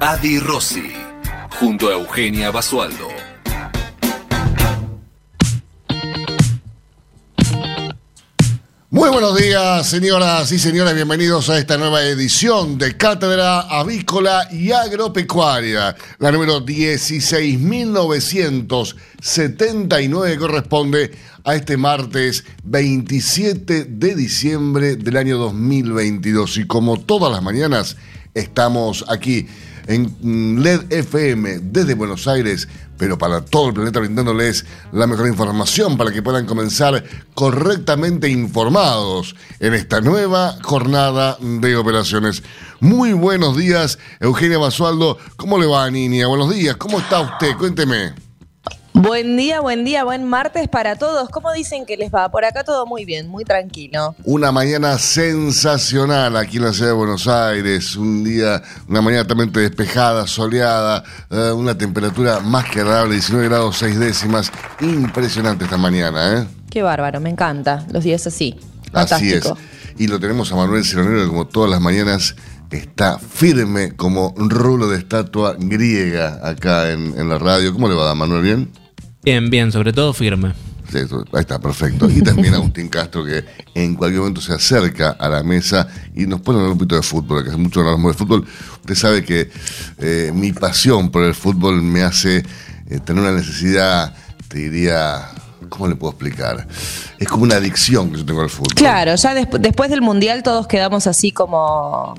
Adi Rossi, junto a Eugenia Basualdo. Muy buenos días, señoras y señores. Bienvenidos a esta nueva edición de Cátedra Avícola y Agropecuaria. La número 16.979 corresponde a este martes 27 de diciembre del año 2022. Y como todas las mañanas, estamos aquí en LED FM desde Buenos Aires, pero para todo el planeta brindándoles la mejor información para que puedan comenzar correctamente informados en esta nueva jornada de operaciones. Muy buenos días, Eugenia Basualdo. ¿Cómo le va, niña? Buenos días. ¿Cómo está usted? Cuénteme. Buen día, buen día, buen martes para todos. ¿Cómo dicen que les va? Por acá todo muy bien, muy tranquilo. Una mañana sensacional aquí en la ciudad de Buenos Aires. Un día, una mañana totalmente despejada, soleada, eh, una temperatura más que agradable, 19 grados 6 décimas. Impresionante esta mañana, ¿eh? Qué bárbaro, me encanta. Los días así. Así es. Y lo tenemos a Manuel Cironero, como todas las mañanas está firme como un rulo de estatua griega acá en, en la radio. ¿Cómo le va, Manuel? ¿Bien? Bien, bien, sobre todo firme. Sí, ahí está, perfecto. Y también Agustín Castro, que en cualquier momento se acerca a la mesa y nos pone un poquito de fútbol, que hace mucho no hablamos de fútbol. Usted sabe que eh, mi pasión por el fútbol me hace eh, tener una necesidad, te diría, ¿cómo le puedo explicar? Es como una adicción que yo tengo al fútbol. Claro, ya desp después del Mundial todos quedamos así como...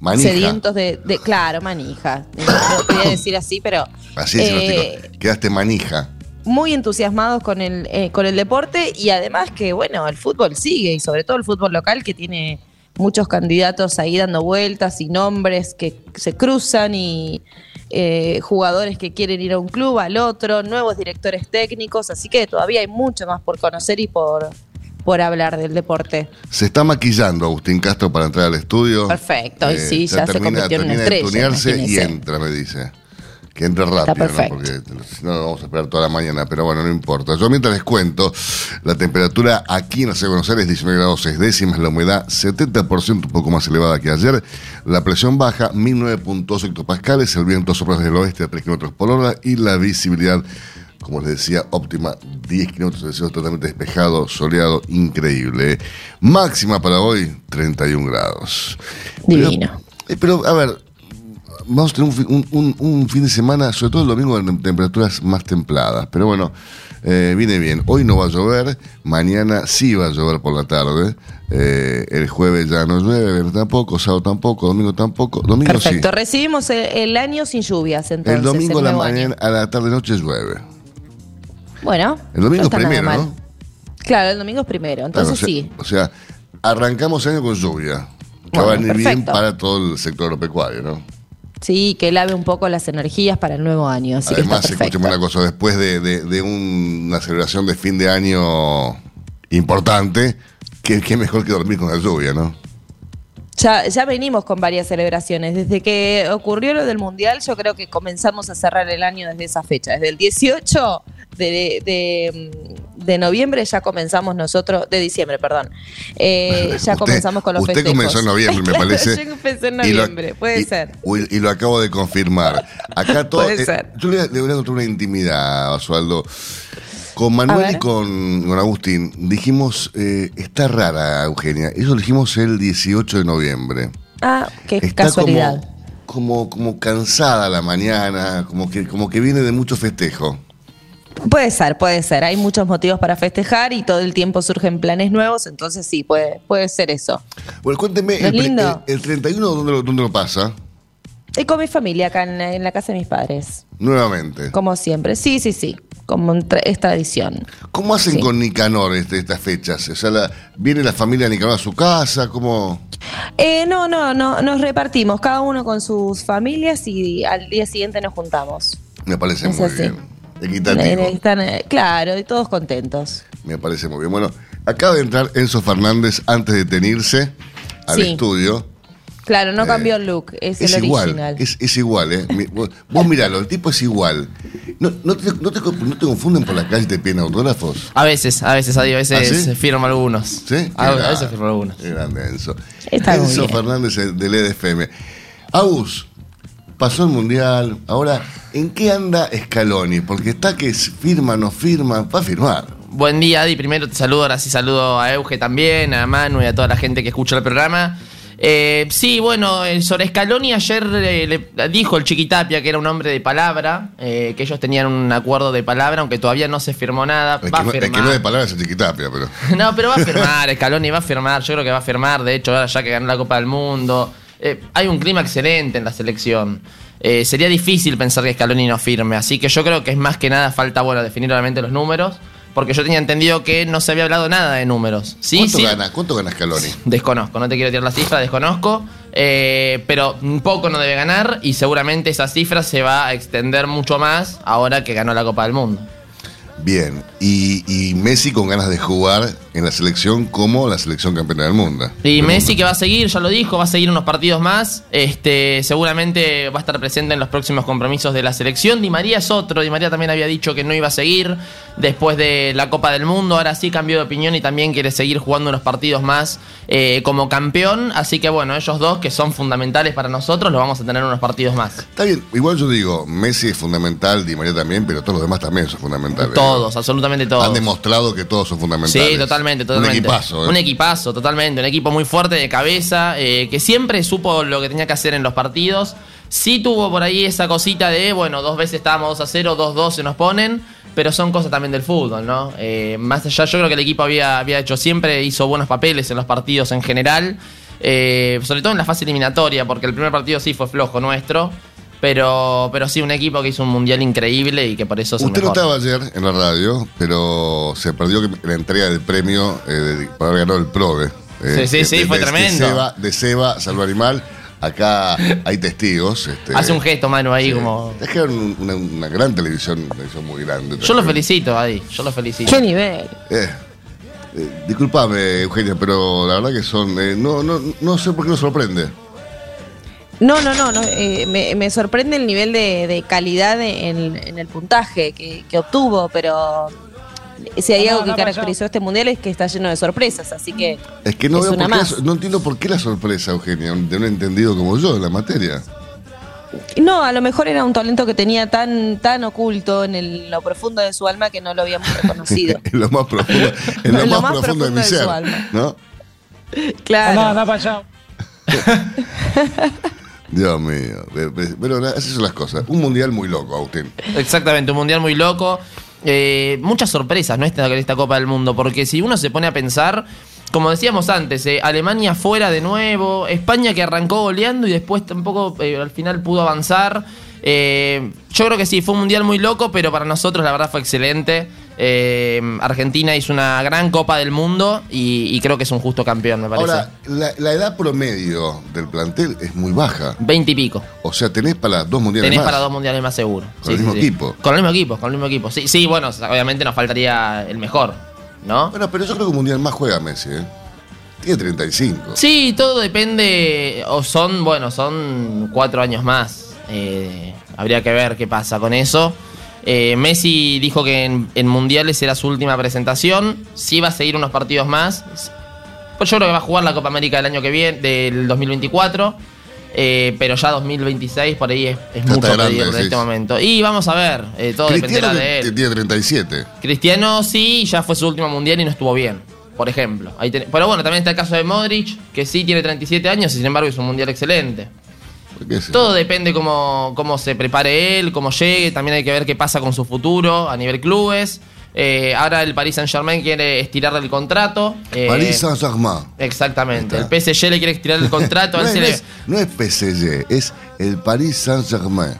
Manija. Sedientos de, de, Claro, manija. No, no quería decir así, pero... Así es, eh, quedaste manija muy entusiasmados con el, eh, con el deporte y además que, bueno, el fútbol sigue y sobre todo el fútbol local que tiene muchos candidatos ahí dando vueltas y nombres que se cruzan y eh, jugadores que quieren ir a un club, al otro, nuevos directores técnicos, así que todavía hay mucho más por conocer y por, por hablar del deporte. Se está maquillando Agustín Castro para entrar al estudio. Perfecto, y sí, ya, se convirtió en una estrella. Y entra, me dice que entre rápido, ¿no? porque si no vamos a esperar toda la mañana, pero bueno, no importa. Yo mientras les cuento, la temperatura aquí en la ciudad de Buenos Aires 19 grados 6 décimas, la humedad 70%, un poco más elevada que ayer, la presión baja 1009.2 hectopascales, el viento sopla desde el oeste a 3 kilómetros por hora y la visibilidad como les decía, óptima, 10 kilómetros de cielo totalmente despejado, soleado, increíble. Máxima para hoy, 31 grados. Divino. Pero, pero a ver, vamos a tener un, un, un, fin de semana, sobre todo el domingo, en temperaturas más templadas. Pero bueno, eh, viene bien. Hoy no va a llover, mañana sí va a llover por la tarde. Eh, el jueves ya no llueve, tampoco, sábado tampoco, domingo tampoco. Domingo Perfecto, sí. recibimos el, el, año sin lluvias entonces. El domingo el a la mañana, a la tarde noche llueve. Bueno. El domingo no es primero, ¿no? Claro, el domingo es primero, entonces claro, o sea, sí. O sea, arrancamos el año con lluvia. Que Bueno, va a venir bien para todo el sector agropecuario, ¿no? Sí, que lave un poco las energías para el nuevo año. Así Además, que una cosa, después de, de, de un- una celebración de fin de año importante, qué, qué mejor que dormir con la lluvia, ¿no? Ya, ya venimos con varias celebraciones. Desde que ocurrió lo del Mundial, yo creo que comenzamos a cerrar el año desde esa fecha. Desde el 18 de, de, de noviembre ya comenzamos nosotros, de diciembre, perdón. Eh, ya Usted- comenzamos con los Usted festejos. comenzó en noviembre, me parece. Yo empecé en Y lo- noviembre, puede y- ser. Y, lo acabo de confirmar. Acá todo. Puede eh, ser. yo le, le voy a contar una intimidad, Osvaldo. Con Manuel y con, con Agustín dijimos, eh, está rara Eugenia, eso lo dijimos el 18 de noviembre. Ah, qué Está casualidad. Como, como, como cansada la mañana, como que, como que viene de mucho festejo. Puede ser, puede ser. Hay muchos motivos para festejar y todo el tiempo surgen planes nuevos, entonces sí, puede, puede ser eso. Bueno, cuénteme, ¿No es el, pre- lindo? el- el 31, ¿dónde lo, dónde lo pasa? Y con mi familia acá en, en la casa de mis padres, Nuevamente. como siempre. Sí, sí, sí, como tra- es tradición. ¿Cómo hacen Sí. con Nicanor este- estas fechas? O sea, la- ¿viene la familia de Nicanor a su casa? ¿Cómo? Eh, no, no, no, nos repartimos, cada uno con sus familias y al día siguiente nos juntamos. Me parece Es muy así. bien. Equitativo. están, eh, claro, y todos contentos. Me parece muy bien. Bueno, acaba de entrar Enzo Fernández antes de tenirse al Sí. estudio. Claro, no Eh, cambió el look, es, Es el igual, original. es, es igual, ¿eh? Vos, vos miralo, el tipo es igual. ¿No, no, te, no, te, no te confunden por la calle y te piden autógrafos? A veces, a veces, a veces ¿Ah, sí? firmo algunos. ¿Sí? A, veces firmo algunos. qué grande Enzo. Está Enzo bien. Fernández eh, del EDFM. Agus, pasó el Mundial. Ahora, ¿en qué anda Scaloni? Porque está que firma, no firma, va a firmar. Buen día, Adi. Primero te saludo, ahora sí saludo a Euge también, a Manu y a toda la gente que escucha el programa. Eh, sí, bueno, eh, sobre Scaloni ayer eh, le dijo el Chiquitapia que era un hombre de palabra, eh, que ellos tenían un acuerdo de palabra, aunque todavía no se firmó nada. El va que, no, a el que firmar. no es de palabras es el Chiquitapia, pero. No, pero va a firmar, Scaloni va a firmar, yo creo que va a firmar, de hecho, ahora ya que ganó la Copa del Mundo, eh, hay un clima excelente en la selección. Eh, sería difícil pensar que Scaloni no firme, así que yo creo que es más que nada falta, bueno, definir obviamente los números, porque yo tenía entendido que no se había hablado nada de números. Sí, ¿Cuánto sí. gana? ¿Cuánto gana Scaloni? Desconozco, no te quiero tirar la cifra, desconozco. eh, pero un poco no debe ganar y seguramente esa cifra se va a extender mucho más ahora que ganó la Copa del Mundo. Bien. Y, y Messi con ganas de jugar en la selección como la selección campeona del mundo. Y Del Messi mundo. que va a seguir, ya lo dijo, va a seguir unos partidos más. Este, seguramente va a estar presente en los próximos compromisos de la selección. Di María es otro. Di María también había dicho que no iba a seguir después de la Copa del Mundo. Ahora sí cambió de opinión y también quiere seguir jugando unos partidos más eh, como campeón. Así que bueno, ellos dos que son fundamentales para nosotros, los vamos a tener unos partidos más. Está bien, igual yo digo, Messi es fundamental, Di María también, pero todos los demás también son fundamentales. Todos, absolutamente todos. Han demostrado que todos son fundamentales. Sí, totalmente, totalmente. Un equipazo, ¿eh? Un equipazo, totalmente. Un equipo muy fuerte de cabeza, eh, que siempre supo lo que tenía que hacer en los partidos. Sí tuvo por ahí esa cosita de, bueno, dos veces estábamos 2 a 0, 2-2 se nos ponen, pero son cosas también del fútbol, ¿no? Eh, más allá, yo creo que el equipo había, había hecho siempre, hizo buenos papeles en los partidos en general, eh, sobre todo en la fase eliminatoria, porque el primer partido sí fue flojo nuestro. Pero, pero sí, un equipo que hizo un mundial increíble y que por eso es el Usted no mejor. estaba ayer en la radio, pero se perdió la entrega del premio eh, de- por haber ganado el PRODE. eh, Sí, sí, sí, de- fue de- tremendo. De Seba, de Seba Salvo Animal. Acá hay testigos. este, Hace un gesto, Manu, ahí sí. como... Es que era un- una, una gran televisión, una televisión muy grande. Yo lo también. felicito, Adi, yo lo felicito. ¿Qué nivel? Eh, eh, disculpame, Eugenia, pero la verdad que son. eh, no, no, no sé por qué nos sorprende. No, no, no, no, eh, me, me sorprende el nivel de, de calidad en, en el puntaje que, que obtuvo, pero si hay algo que caracterizó este mundial es que está lleno de sorpresas, así que Es que no, es veo una por qué la- no entiendo por qué la sorpresa, Eugenia, de un entendido como yo de la materia. No, a lo mejor era un talento que tenía tan, tan oculto en el- lo profundo de su alma que no lo habíamos reconocido. en lo más profundo, en lo En más, profundo, de mi su ser. alma. ¿No? Claro. Dios mío. Pero así son las cosas. Un mundial muy loco, Agustín. Exactamente, un mundial muy loco. Eh, muchas sorpresas, ¿no? Esta, esta Copa del Mundo, porque si uno se pone a pensar, como decíamos antes, eh, Alemania fuera de nuevo, España que arrancó goleando y después tampoco eh, al final pudo avanzar. Yo creo que sí, fue un mundial muy loco, pero para nosotros la verdad fue excelente. Eh, Argentina hizo una gran Copa del Mundo y, y creo que es un justo campeón, me parece. Ahora, la, la edad promedio del plantel es muy baja. 20 y pico. O sea, tenés para dos mundiales Tenés más. para dos mundiales más seguro. Con el mismo equipo. Con el mismo equipo, con el mismo equipo. Sí, sí, bueno, obviamente nos faltaría el mejor, ¿no? Bueno, pero yo creo que un mundial más juega Messi, ¿eh? Tiene 35. Sí, todo depende. O son, bueno, son cuatro años más. Eh, habría que ver qué pasa con eso. Eh, Messi dijo que en, en mundiales era su última presentación. Sí va a seguir unos partidos más. Pues yo creo que va a jugar la Copa América del año que viene, del 2024. Eh, pero ya 2026 por ahí es, es mucho grande, pedir en este momento. Y vamos a ver, eh, todo Cristiano dependerá de él. tiene 37. Cristiano sí, ya fue su último mundial y no estuvo bien, por ejemplo. Ahí ten- Pero bueno, también está el caso de Modric, que sí tiene 37 años y sin embargo hizo un mundial excelente. Todo depende cómo, cómo se prepare él, cómo llegue. También hay que ver qué pasa con su futuro a nivel clubes. Eh, ahora el Paris Saint Germain quiere estirarle el contrato. Eh, Paris Saint-Germain. Exactamente. Ahí El. PSG le quiere estirar el contrato. No es, le- es- no es PSG, es el Paris Saint-Germain.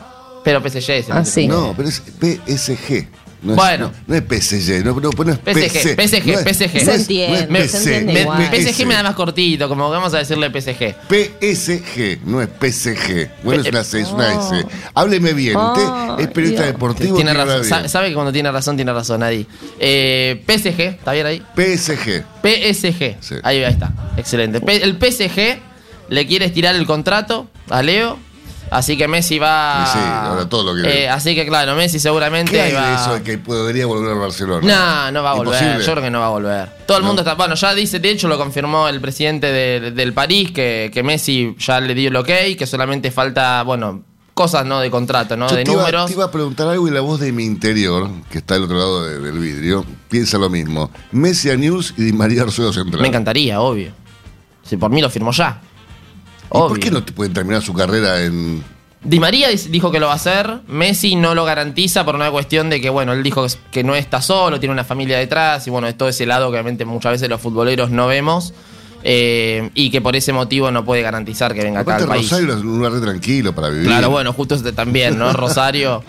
Pero PSG es el Ah, sí. No, pero es PSG. No es, Bueno. no, no es PSG, no, no, no es PSG, PSG, no es- PSG. Se es- entiende, no es se entiende Me- igual. PSG me da más cortito, como vamos a decirle PSG. PSG, no es PSG. Bueno, es una C, es una Oh. S. Hábleme bien. Usted es periodista Dios. deportivo. Tiene razón, bien. sabe que cuando tiene razón, tiene razón ahí. Eh, PSG, ¿está bien ahí? PSG. PSG. Sí. Ahí, ahí está. Excelente. P- el PSG le quiere estirar el contrato a Leo. Así que Messi va. Sí, ahora todo lo quiere. Eh, así que claro, Messi seguramente ¿Qué hay va. de eso de que podría volver al Barcelona? No, no va a volver. Imposible. Yo creo que no va a volver. Todo el No. mundo está. Bueno, ya dice, de hecho lo confirmó el presidente de- del París, que, que Messi ya le dio el ok, que solamente falta, bueno, cosas no de contrato, ¿no? Yo de te, iba, números. te iba a preguntar algo y la voz de mi interior, que está al otro lado de- del vidrio, piensa lo mismo. Messi a News y Di María Arzuelo Central. Me encantaría, obvio. Si por mí lo firmó ya. ¿Y Obvio. por qué no te pueden terminar su carrera en. Di María dijo que lo va a hacer, Messi no lo garantiza por una cuestión de que, bueno, él dijo que no está solo, tiene una familia detrás, y bueno, es todo ese lado que obviamente muchas veces los futboleros no vemos, eh, y que por ese motivo no puede garantizar que venga acá Aparte, al país. Rosario es un lugar tranquilo para vivir. Claro, bueno, justo este también, ¿no? Rosario,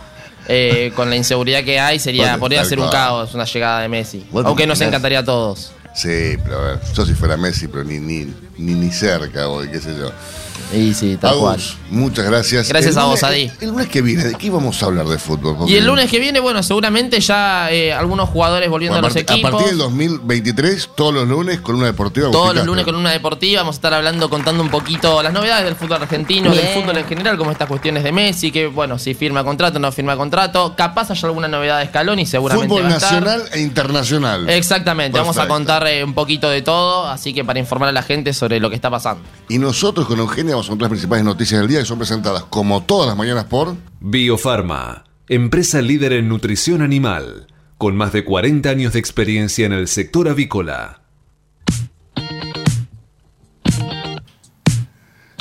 eh, con la inseguridad que hay, sería podría ser un caos una llegada de Messi. Aunque nos encantaría a todos. Sí, pero a ver, yo si fuera Messi, pero ni, ni, ni, ni cerca hoy, qué sé yo. Y sí, tal cual. Muchas gracias. Gracias El a vos, lunes- Adi. El, lunes que viene, ¿de qué vamos a hablar de fútbol? Porque- Y el lunes que viene, bueno, seguramente ya eh, algunos jugadores volviendo Bueno, a los a, equipos. a partir del 2023, todos los lunes con una deportiva. Todos Agustín los lunes Castro. con una deportiva vamos a estar hablando, contando un poquito las novedades del fútbol argentino, Bien. del fútbol en general, como estas cuestiones de Messi, que bueno, si firma contrato, no firma contrato. Capaz haya alguna novedad de Scaloni, seguramente Fútbol va a estar. nacional e internacional. Exactamente, vamos a contar eh, un poquito de todo, así que para informar a la gente sobre lo que está pasando. Y nosotros con Eugenia a contar las principales noticias del día que son presentadas como todas las mañanas por. Biofarma, empresa líder en nutrición animal, con más de 40 años de experiencia en el sector avícola.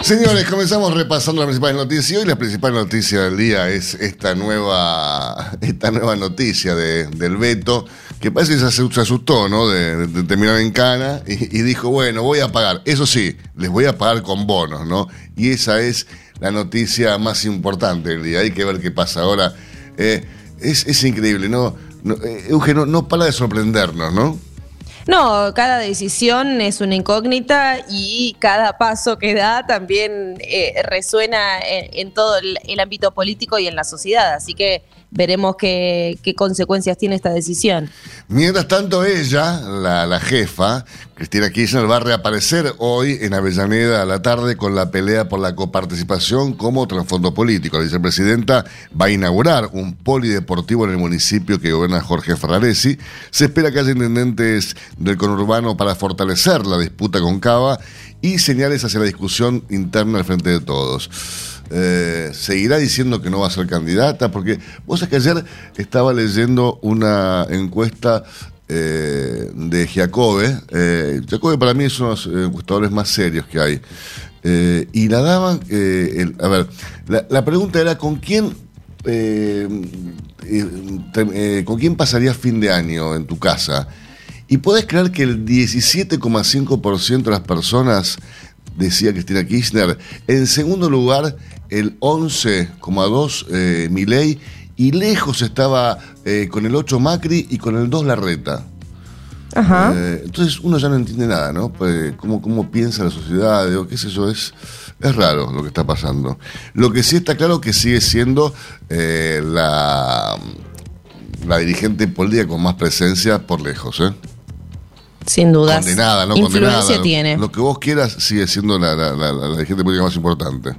Señores, comenzamos repasando las principales noticias y hoy la principal noticia del día es esta nueva, esta nueva noticia de- del Beto, que parece que se asu- se asustó, ¿no? De, de terminar en cana y, dijo, bueno, voy a pagar. Eso sí, les voy a pagar con bonos, ¿no? Y esa es la noticia más importante del día. Hay que ver qué pasa ahora. Eh, es, es increíble, ¿no? no eh, Eugenio, no para de sorprendernos, ¿no? No, cada decisión es una incógnita y cada paso que da también eh, resuena en, en todo el, el ámbito político y en la sociedad. Así que veremos qué, consecuencias tiene esta decisión. Mientras tanto, ella, la, la jefa, Cristina Kirchner, va a reaparecer hoy en Avellaneda a la tarde con la pelea por la coparticipación como trasfondo político. La vicepresidenta va a inaugurar un polideportivo en el municipio que gobierna Jorge Ferraresi. Se espera que haya intendentes del conurbano para fortalecer la disputa con Cava y señales hacia la discusión interna al frente de todos. Eh, seguirá diciendo que no va a ser candidata, porque vos sabés que ayer estaba leyendo una encuesta eh, de Giacobbe. Eh, Giacobbe para mí es uno de los eh, encuestadores más serios que hay. Y la daban, a ver, la, pregunta era con quién, con quién pasarías fin de año en tu casa. Y podés creer que el 17,5% de las personas decía Cristina Kirchner. En segundo lugar, el 11,2% eh, Milei. Y lejos estaba eh, con el 8 Macri y con el 2 Larreta. Ajá. Eh, entonces uno ya no entiende nada, ¿no? Pues, cómo, cómo piensa la sociedad, o qué sé yo, es, es raro lo que está pasando. Lo que sí está claro que sigue siendo eh, la, la dirigente política con más presencia por lejos, ¿eh? Sin dudas. Condenada, ¿no? Influencia Condenada. tiene. Lo que vos quieras sigue siendo la, la, la- la dirigente política más importante.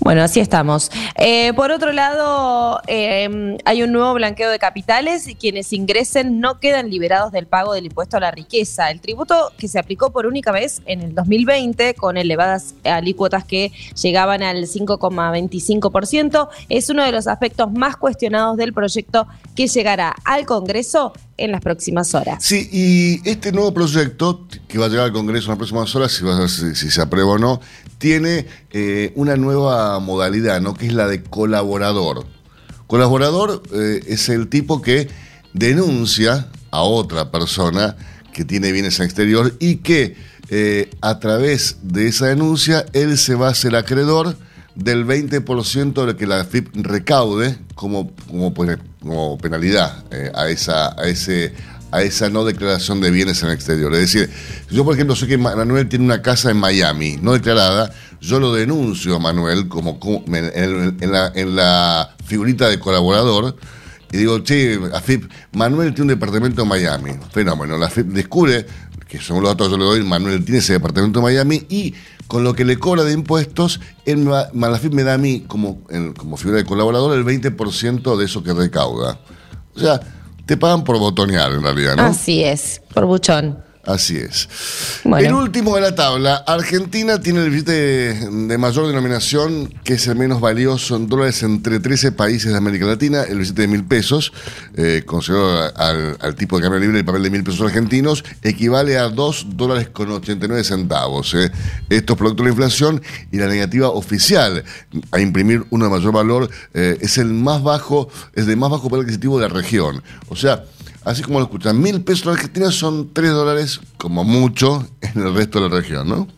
Bueno, así estamos. Eh, por otro lado, eh, hay un nuevo blanqueo de capitales y quienes ingresen no quedan liberados del pago del impuesto a la riqueza. El tributo que se aplicó por única vez en el 2020 con elevadas alícuotas que llegaban al 5,25% es uno de los aspectos más cuestionados del proyecto que llegará al Congreso en las próximas horas. Sí, y este nuevo proyecto que va a llegar al Congreso en las próximas horas, si, va a ser- si- si se aprueba o no, tiene eh, una nueva modalidad, ¿no? Que es la de colaborador. Colaborador eh, es el tipo que denuncia a otra persona que tiene bienes en exterior y que eh, a través de esa denuncia él se va a hacer acreedor del 20% de lo que la AFIP recaude como, como, pues, como penalidad eh, a, esa, a, ese, a esa no declaración de bienes en el exterior. Es decir, yo por ejemplo sé que Manuel tiene una casa en Miami no declarada, yo lo denuncio a Manuel como, en la, en la figurita de colaborador y digo, che, AFIP, Manuel tiene un departamento en Miami. Fenómeno, la AFIP descubre que según los datos que yo le doy, Manuel tiene ese departamento en Miami y con lo que le cobra de impuestos, la AFIP me da a mí como, como figura de colaborador el 20% de eso que recauda. O sea, te pagan por botonear en realidad, ¿no? Así es, por buchón. Así es. Bueno. El último de la tabla, Argentina tiene el billete de mayor denominación, que es el menos valioso en dólares entre 13 países de América Latina, el billete de mil pesos, eh, considerado al, al tipo de cambio libre el papel de mil pesos argentinos, equivale a 2 dólares con 89 centavos. eh. Esto es producto de la inflación y la negativa oficial a imprimir uno de mayor valor eh, es el más bajo, es de más bajo poder adquisitivo de la región. O sea, Así como lo escuchan, mil pesos en Argentina son tres dólares, como mucho, en el resto de la región, ¿no?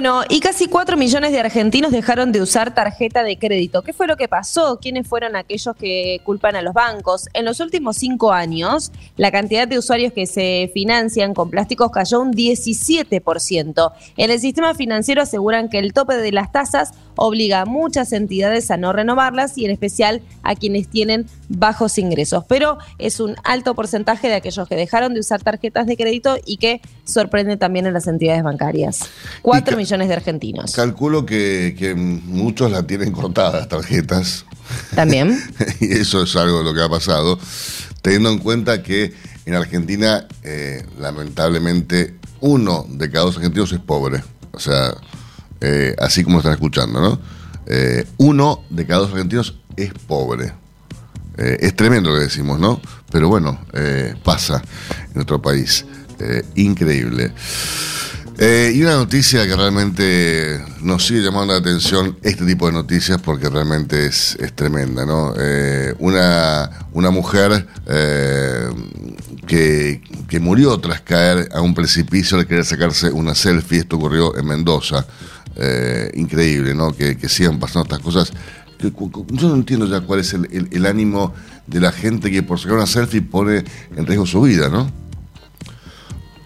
Bueno, y casi 4 millones de argentinos dejaron de usar tarjeta de crédito. ¿Qué fue lo que pasó? ¿Quiénes fueron aquellos que culpan a los bancos? En los últimos cinco años, la cantidad de usuarios que se financian con plásticos cayó un 17%. En el sistema financiero aseguran que el tope de las tasas obliga a muchas entidades a no renovarlas y en especial a quienes tienen bajos ingresos. Pero es un alto porcentaje de aquellos que dejaron de usar tarjetas de crédito y que sorprende también en las entidades bancarias. 4 ca- millones de argentinos. Calculo que, que muchos la tienen cortadas tarjetas, También. y eso es algo de lo que ha pasado, teniendo en cuenta que en Argentina, eh, lamentablemente, uno de cada dos argentinos es pobre. O sea, eh, así como están escuchando, ¿no? Eh, uno de cada dos argentinos es pobre. Es tremendo lo que decimos, ¿no? Pero bueno, pasa en nuestro país. Eh, increíble. Eh, y una noticia que realmente nos sigue llamando la atención, este tipo de noticias, porque realmente es, es tremenda, ¿no? Eh, una, una mujer eh, que, que murió tras caer a un precipicio al querer sacarse una selfie, esto ocurrió en Mendoza. Increíble, ¿no? Que, que sigan pasando estas cosas. Yo no entiendo ya cuál es el- el ánimo de la gente que por sacar una selfie pone en riesgo su vida, ¿no?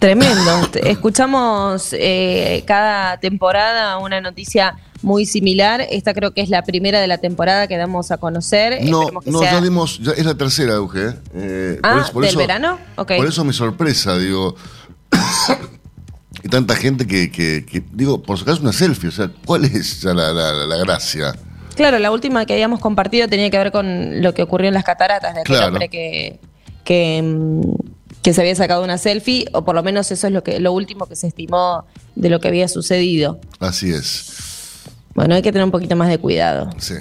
Tremendo. Escuchamos eh, cada temporada una noticia muy similar. Esta creo que es la primera de la temporada que damos a conocer. No, que no, sea- ya dimos, ya es la tercera, Euge. ¿eh? Ah, ¿del verano? Ok. Por eso mi sorpresa, digo. y tanta gente que, que- que- digo, por sacarse una selfie, o sea, ¿cuál es ya la, la- gracia? Claro, la última que habíamos compartido tenía que ver con lo que ocurrió en las cataratas de aquel Claro. hombre que, que, mm, que se había sacado una selfie, o por lo menos eso es lo que lo último que se estimó de lo que había sucedido. Así es. Bueno, hay que tener un poquito más de cuidado. Sí.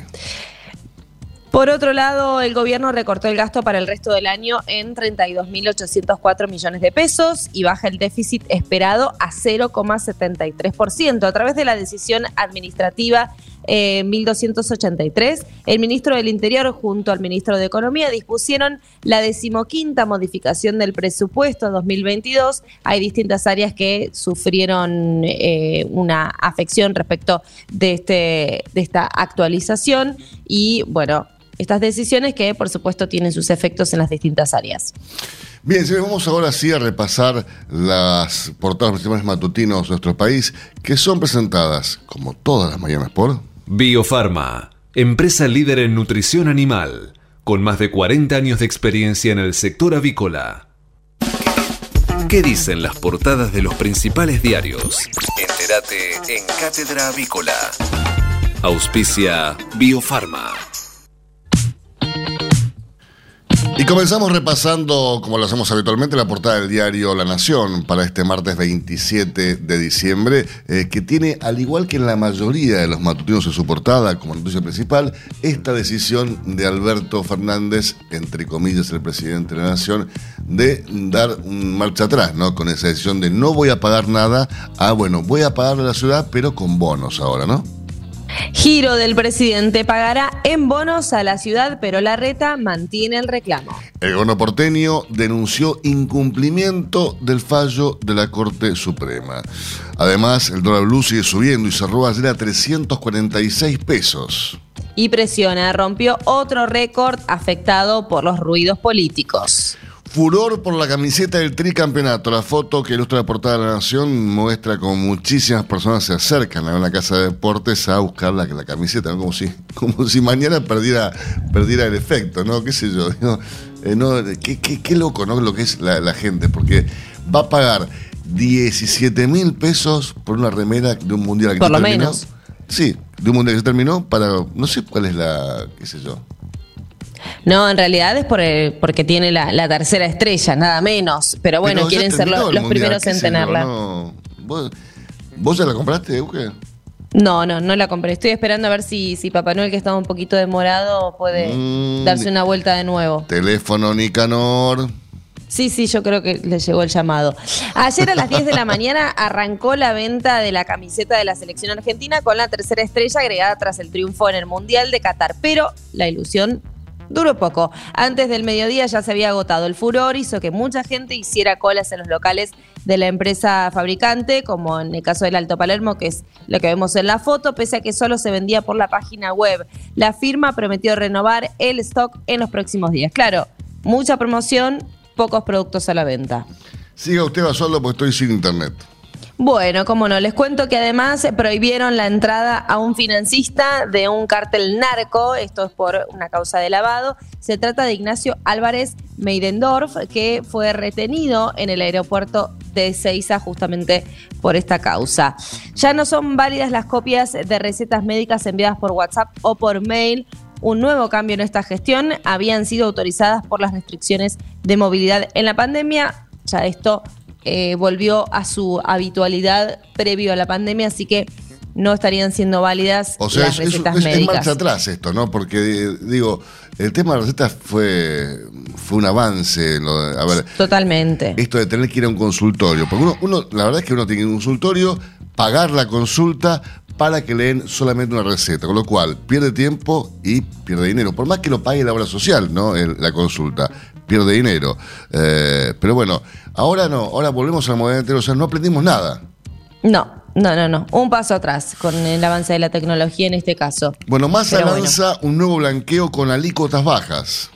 Por otro lado, el gobierno recortó el gasto para el resto del año en 32.804 millones de pesos y baja el déficit esperado a 0,73%. A través de la decisión administrativa eh, 1283, el ministro del Interior junto al ministro de Economía dispusieron la decimoquinta modificación del presupuesto 2022. Hay distintas áreas que sufrieron eh, una afección respecto de, este, de esta actualización y bueno, estas decisiones que por supuesto tienen sus efectos en las distintas áreas. Bien, señores, vamos ahora sí a repasar las portadas principales matutinos de nuestro país, que son presentadas, como todas las mañanas, por... Biofarma, empresa líder en nutrición animal, con más de 40 años de experiencia en el sector avícola. ¿Qué dicen las portadas de los principales diarios? Entérate en Cátedra Avícola. Auspicia Biofarma. Y comenzamos repasando, como lo hacemos habitualmente, la portada del diario La Nación para este martes 27 de diciembre, eh, que tiene, al igual que en la mayoría de los matutinos en su portada, como noticia principal, esta decisión de Alberto Fernández, entre comillas el presidente de la Nación, de dar marcha atrás, ¿no? Con esa decisión de no voy a pagar nada, ah, bueno, voy a pagarle a la ciudad, pero con bonos ahora, ¿no? Giro del presidente pagará en bonos a la ciudad, pero la reta mantiene el reclamo. El gobierno porteño denunció incumplimiento del fallo de la Corte Suprema. Además, el dólar blue sigue subiendo y cerró ayer a 346 pesos. Y presiona, rompió otro récord afectado por los ruidos políticos. Furor por la camiseta del tricampeonato. La foto que ilustra la portada de la Nación muestra como muchísimas personas se acercan a una casa de deportes a buscar la, la camiseta, ¿no? como, si, como si mañana perdiera, perdiera el efecto, ¿no? ¿Qué sé yo? Eh, no, qué, qué- qué loco, ¿no? Lo que es la, la gente, porque va a pagar 17 mil pesos por una remera de un mundial que Por lo terminó. menos. Sí, de un mundial que se terminó para, no sé cuál es la, qué sé yo. No, en realidad es por el- porque tiene la, la tercera estrella, nada menos. Pero bueno, Pero quieren ser lo- los primeros en tenerla. no. ¿Vos, ¿Vos ya la compraste, Euge? No, no, no la compré. Estoy esperando a ver si, si Papá Noel, que estaba un poquito demorado, puede Mm. darse una vuelta de nuevo. Teléfono Nicanor. Sí, sí, yo creo que le llegó el llamado. Ayer a las 10 de la mañana arrancó la venta de la camiseta de la selección argentina con la tercera estrella agregada tras el triunfo en el Mundial de Qatar. Pero la ilusión duró poco. Antes del mediodía ya se había agotado. El furor hizo que mucha gente hiciera colas en los locales de la empresa fabricante, como en el caso del Alto Palermo, que es lo que vemos en la foto, pese a que solo se vendía por la página web. La firma prometió renovar el stock en los próximos días. Claro, mucha promoción, pocos productos a la venta. Siga usted solo porque estoy sin internet. Bueno, como no, les cuento que además prohibieron la entrada a un financista de un cártel narco, esto es por una causa de lavado. Se trata de Ignacio Álvarez Meidendorf, que fue retenido en el aeropuerto de Ezeiza justamente por esta causa. Ya no son válidas las copias de recetas médicas enviadas por WhatsApp o por mail. Un nuevo cambio en esta gestión habían sido autorizadas por las restricciones de movilidad en la pandemia. Ya esto eh, volvió a su habitualidad previo a la pandemia, así que no estarían siendo válidas O sea, las es, recetas es- es médicas. marcha atrás esto, ¿no? Porque, eh, digo, el tema de las recetas fue, fue un avance. en lo de- a ver, Totalmente. esto de tener que ir a un consultorio. Porque uno, uno, la verdad es que uno tiene que ir a un consultorio, pagar la consulta para que le den solamente una receta. Con lo cual, pierde tiempo y pierde dinero. Por más que lo pague la obra social, ¿no? El- la consulta. Pierde dinero. Eh, pero bueno, ahora no. Ahora volvemos a la modernidad anterior. O sea, no aprendimos nada. No, no, no, no. Un paso atrás con el avance de la tecnología en este caso. Bueno, bueno. lanza un nuevo blanqueo con alícuotas bajas.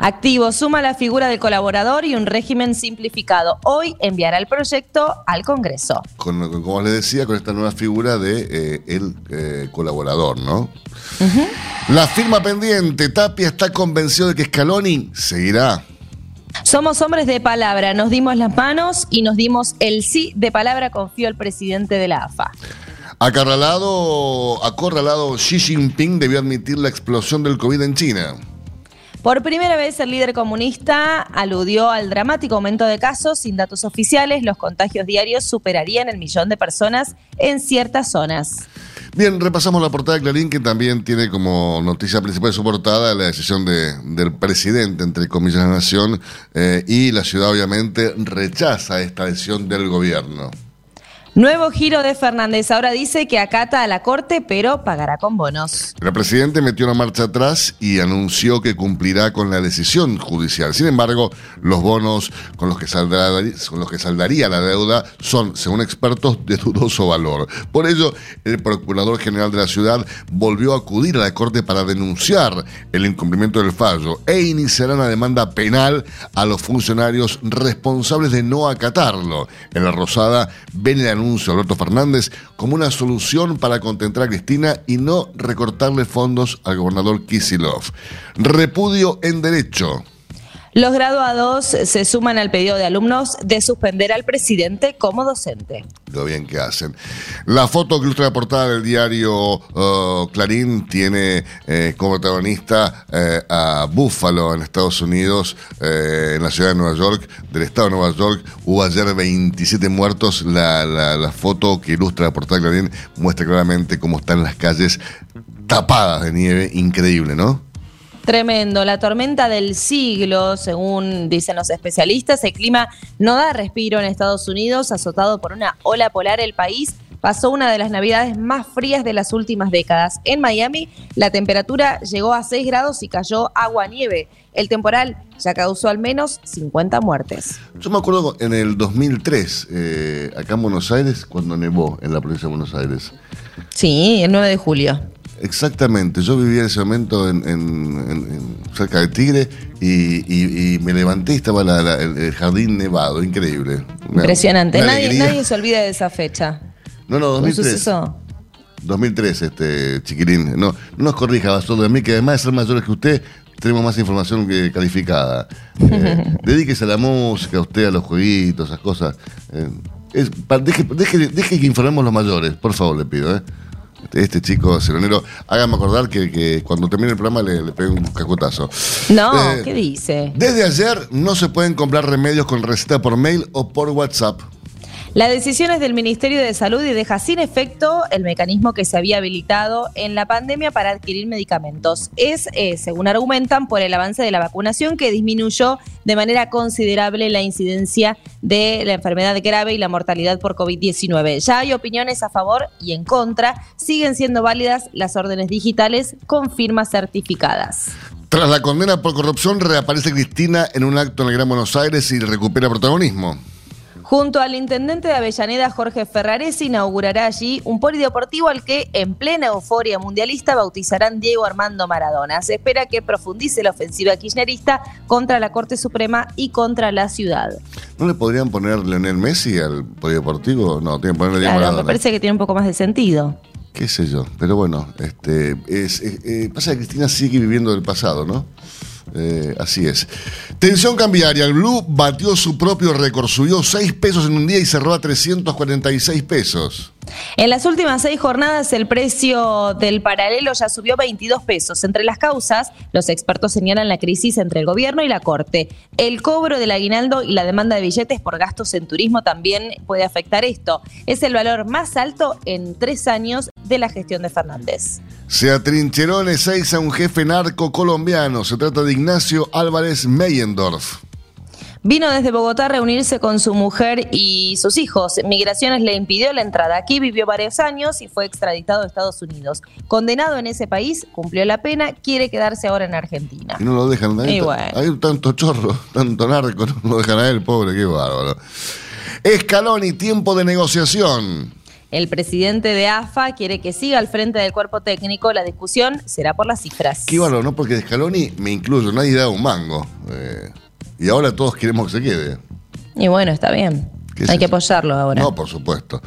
Activo suma la figura del colaborador y un régimen simplificado. Hoy enviará el proyecto al Congreso. con, con- como les decía, con esta nueva figura de eh, el eh, colaborador, ¿no? La firma pendiente, Tapia está convencido de que Scaloni seguirá. Somos hombres de palabra, nos dimos las manos y nos dimos el sí de palabra, confió el presidente de la AFA. Acorralado, acorralado, Xi Jinping debió admitir la explosión del COVID en China. Por primera vez el líder comunista aludió al dramático aumento de casos. Sin datos oficiales, los contagios diarios superarían el millón de personas en ciertas zonas. Bien, repasamos la portada de Clarín, que también tiene como noticia principal de su portada la decisión de- del presidente, entre comillas, de la nación, eh, y la ciudad obviamente rechaza esta decisión del gobierno. Nuevo giro de Fernández. Ahora dice que acata a la corte, pero pagará con bonos. El presidente metió una marcha atrás y anunció que cumplirá con la decisión judicial. Sin embargo, los bonos con los que, saldrá, con los que saldaría la deuda son, según expertos, de dudoso valor. Por ello, el procurador general de la ciudad volvió a acudir a la corte para denunciar el incumplimiento del fallo e iniciará una demanda penal a los funcionarios responsables de no acatarlo. En la Rosada ven el anuncio de Alberto Fernández como una solución para contentar a Cristina y no recortarle fondos al gobernador Kisilov. Repudio en derecho. Los graduados se suman al pedido de alumnos de suspender al presidente como docente. Lo bien que hacen. La foto que ilustra la portada del diario uh, Clarín tiene eh, como protagonista eh, a Buffalo en Estados Unidos, eh, en la ciudad de Nueva York, del estado de Nueva York. Hubo ayer 27 muertos. La, la- la foto que ilustra la portada de Clarín muestra claramente cómo están las calles tapadas de nieve. Increíble, ¿no? Tremendo, la tormenta del siglo, según dicen los especialistas, el clima no da respiro en Estados Unidos, azotado por una ola polar, el país pasó una de las navidades más frías de las últimas décadas. En Miami, la temperatura llegó a 6 grados y cayó agua-nieve. El temporal ya causó al menos 50 muertes. Yo me acuerdo en el 2003, eh, acá en Buenos Aires, cuando nevó en la provincia de Buenos Aires. Sí, el 9 de julio. Exactamente, yo vivía en ese momento en, en- en- cerca de Tigre y, y- y me levanté y estaba la- la- el, el jardín nevado, increíble. Una- Impresionante. una Nadie, nadie se olvida de esa fecha. No, no, Un 2003. suceso. 2003, este, chiquilín. No, no nos corrija, Basolo, de mí, que además de ser mayores que usted, tenemos más información que calificada. Eh, dedíquese a la música, usted a los jueguitos, esas cosas. Eh, es- pa- deje, deje- deje que informemos los mayores, por favor, le pido. ¿eh? Este, chico ceronero, hágame acordar que, que cuando termine el programa le, le pegue un cacotazo. No, Eh, ¿qué dice? Desde ayer no se pueden comprar remedios con receta por mail o por WhatsApp. La decisión es del Ministerio de Salud y deja sin efecto el mecanismo que se había habilitado en la pandemia para adquirir medicamentos. Es, eh, según argumentan, por el avance de la vacunación que disminuyó de manera considerable la incidencia de la enfermedad grave y la mortalidad por COVID-19. Ya hay opiniones a favor y en contra. Siguen siendo válidas las órdenes digitales con firmas certificadas. Tras la condena por corrupción, reaparece Cristina en un acto en el Gran Buenos Aires y recupera protagonismo. Junto al intendente de Avellaneda, Jorge Ferraresi, inaugurará allí un polideportivo al que, en plena euforia mundialista, bautizarán Diego Armando Maradona. Se espera que profundice la ofensiva kirchnerista contra la Corte Suprema y contra la ciudad. ¿No le podrían poner Leonel Messi al polideportivo? No, tienen que ponerle Diego Claro, me Maradona. parece que tiene un poco más de sentido. Qué sé yo. Pero bueno, este, es, es- eh, pasa que Cristina sigue viviendo del pasado, ¿no? Eh, así es. Tensión cambiaria. El Blue batió su propio récord. Subió 6 pesos en un día y cerró a 346 pesos. En las últimas seis jornadas, el precio del paralelo ya subió 22 pesos. Entre las causas, los expertos señalan la crisis entre el gobierno y la Corte. El cobro del aguinaldo y la demanda de billetes por gastos en turismo también puede afectar esto. Es el valor más alto en tres años de la gestión de Fernández. Se atrincheró en Ezeiza a un jefe narco colombiano. Se trata de Ignacio Álvarez Meyendorf. Vino desde Bogotá a reunirse con su mujer y sus hijos. Migraciones le impidió la entrada. Aquí vivió varios años y fue extraditado a Estados Unidos. Condenado en ese país, cumplió la pena, quiere quedarse ahora en Argentina. Y no lo dejan. Hay, bueno. hay tanto chorro, tanto narco, no lo dejan a él, pobre, qué bárbaro. Escalón y tiempo de negociación. El presidente de AFA quiere que siga al frente del cuerpo técnico. La discusión será por las cifras. Qué bárbaro, ¿no? Porque de Scaloni me incluyo, nadie da un mango. Eh, y ahora todos queremos que se quede. Y bueno, está bien. ¿Qué es Hay que apoyarlo ahora. No, por supuesto.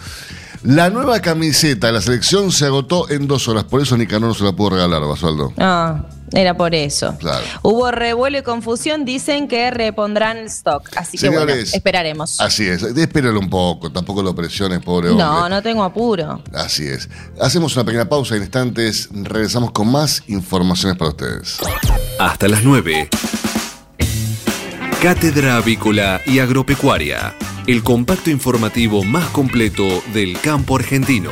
La nueva camiseta de la selección se agotó en dos horas, por eso Nicanor no se la pudo regalar, Basualdo. Ah, era por eso. Claro. Hubo revuelo y confusión. Dicen que repondrán el stock. Así que bueno, esperaremos. Así es, espéralo un poco, tampoco lo presiones, pobre hombre. No, no tengo apuro. Así es. Hacemos una pequeña pausa en instantes, regresamos con más informaciones para ustedes. Hasta las 9. Cátedra Avícola y Agropecuaria. El compacto informativo más completo del campo argentino.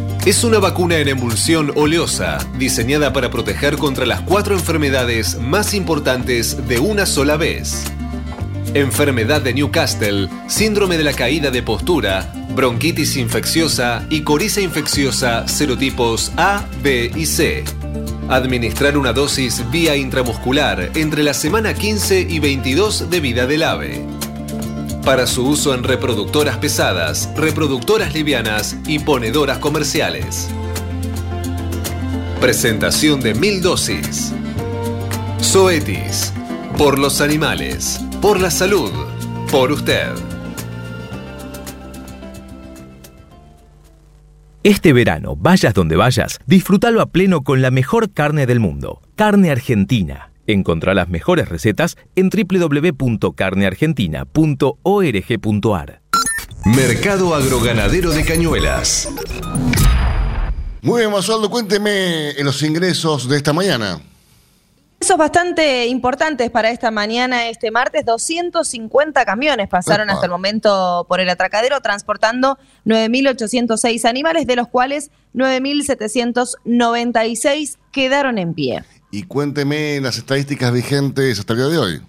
Es una vacuna en emulsión oleosa, diseñada para proteger contra las cuatro enfermedades más importantes de una sola vez. Enfermedad de Newcastle, síndrome de la caída de postura, bronquitis infecciosa y coriza infecciosa serotipos A, B y C. Administrar una dosis vía intramuscular entre la semana 15 y 22 de vida del ave para su uso en reproductoras pesadas, reproductoras livianas y ponedoras comerciales. Presentación de mil dosis. Zoetis. Por los animales. Por la salud. Por usted. Este verano, vayas donde vayas, disfrútalo a pleno con la mejor carne del mundo. Carne Argentina. Encontrá las mejores recetas en www.carneargentina.org.ar. Mercado Agroganadero de Cañuelas. Muy bien, Masualdo, cuénteme los ingresos de esta mañana. Ingresos bastante importantes para esta mañana, este martes. 250 camiones pasaron hasta el momento por el atracadero transportando 9.806 animales, de los cuales 9.796 quedaron en pie. Y cuénteme las estadísticas vigentes hasta el día de hoy.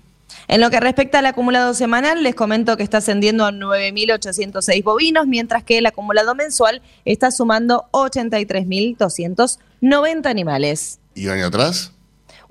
En lo que respecta al acumulado semanal, les comento que está ascendiendo a 9.806 bovinos, mientras que el acumulado mensual está sumando 83.290 animales. ¿Y año atrás?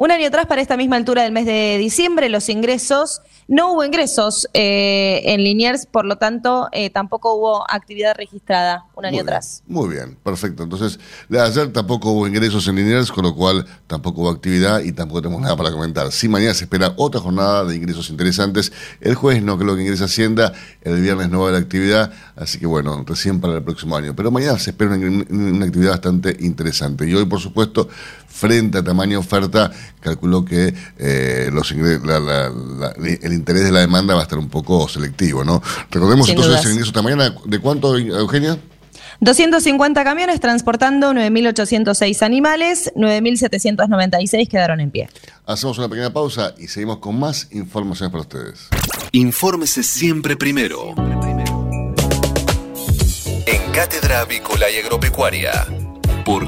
Un año atrás, para esta misma altura del mes de diciembre, los ingresos, no hubo ingresos eh, en Liniers, por lo tanto, eh, tampoco hubo actividad registrada un año Muy bien, atrás. Muy bien, perfecto. Entonces, de ayer tampoco hubo ingresos en Liniers, con lo cual tampoco hubo actividad y tampoco tenemos nada para comentar. Sí, mañana se espera otra jornada de ingresos interesantes. El jueves no creo que ingrese Hacienda, el viernes no va a haber actividad, así que bueno, recién para el próximo año. Pero mañana se espera una, una actividad bastante interesante. Y hoy, por supuesto, frente a tamaño oferta, calculo que eh, los ingre- la- la- la- el interés de la demanda va a estar un poco selectivo, ¿no? Recordemos Sin entonces dudas. el ingreso esta mañana, ¿de cuánto, Eugenia? 250 camiones transportando 9.806 animales, 9.796 quedaron en pie. Hacemos una pequeña pausa y seguimos con más informaciones para ustedes. Infórmese siempre primero. En Cátedra Avícola y Agropecuaria. Por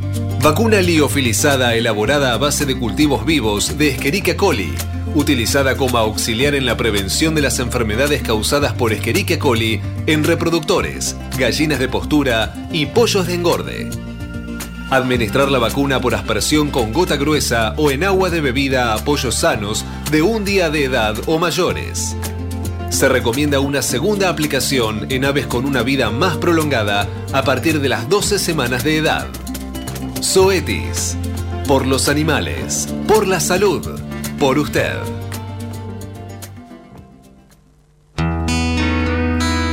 Vacuna liofilizada elaborada a base de cultivos vivos de Escherichia coli, utilizada como auxiliar en la prevención de las enfermedades causadas por Escherichia coli en reproductores, gallinas de postura y pollos de engorde. Administrar la vacuna por aspersión con gota gruesa o en agua de bebida a pollos sanos de un día de edad o mayores. Se recomienda una segunda aplicación en aves con una vida más prolongada a partir de las 12 semanas de edad. Zoetis. Por los animales. Por la salud. Por usted.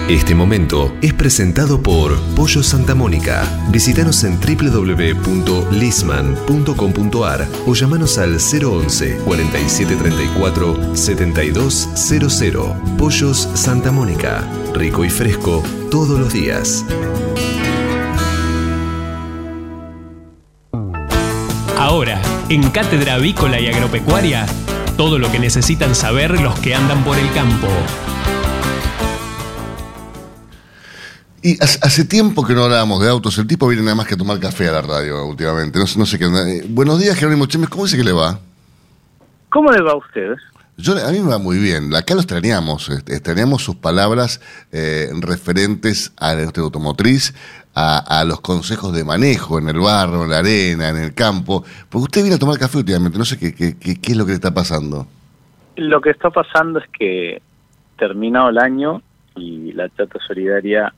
Este momento es presentado por Pollo Santa Mónica. Visítanos en www.lisman.com.ar o llamanos al 011 4734 7200. Pollos Santa Mónica. Rico y fresco todos los días. Ahora, en Cátedra Avícola y Agropecuaria, todo lo que necesitan saber los que andan por el campo. Y hace, tiempo que no hablábamos de autos. El tipo viene nada más que a tomar café a la radio últimamente. No, sé- no sé qué. Eh, buenos días, Jerónimo Chemes. ¿Cómo dice que le va? ¿Cómo le va a usted? Yo, a mí me va muy bien. Acá lo extrañamos. Extrañamos sus palabras eh, referentes a la industria automotriz, a, a los consejos de manejo en el barro, en la arena, en el campo. Porque usted viene a tomar café últimamente. No sé qué, qué, qué- qué es lo que le está pasando. Lo que está pasando es que terminado el año y la Chata Solidaria,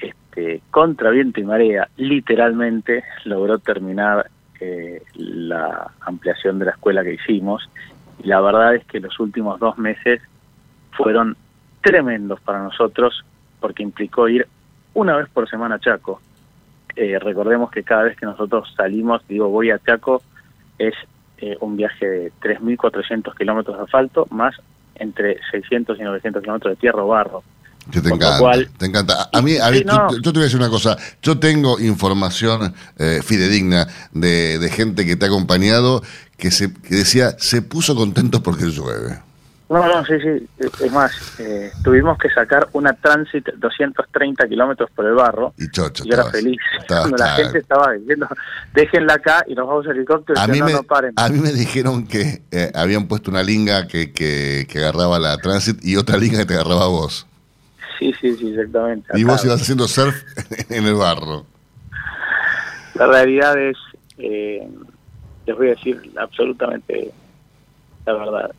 este, contra viento y marea, literalmente logró terminar eh, la ampliación de la escuela que hicimos. Y la verdad es que los últimos dos meses fueron tremendos para nosotros porque implicó ir una vez por semana a Chaco. Eh, recordemos que cada vez que nosotros salimos, digo voy a Chaco, es eh, un viaje de 3.400 kilómetros de asfalto más entre 600 y 900 kilómetros de tierra o barro. Que te Por encanta, cual- te encanta. A a mí, a Sí, mí, no. yo, yo te voy a decir una cosa. Yo tengo información eh, fidedigna de, de gente que te ha acompañado que, se, que decía, se puso contento porque llueve. No, no, sí, sí. Es- más, eh, tuvimos que sacar una Transit 230 kilómetros por el barro Y chocho. y yo era estabas. feliz. Estabas- Cuando la gente estaba diciendo, déjenla acá y nos vamos al helicóptero y A mí, no, me, no paren. a mí me dijeron que eh, habían puesto una linga que, que, que agarraba la Transit y otra linga que te agarraba a vos. Sí, sí, sí, exactamente. Y Acá. vos ibas haciendo surf en el barro. La realidad es, eh, les voy a decir absolutamente la verdad.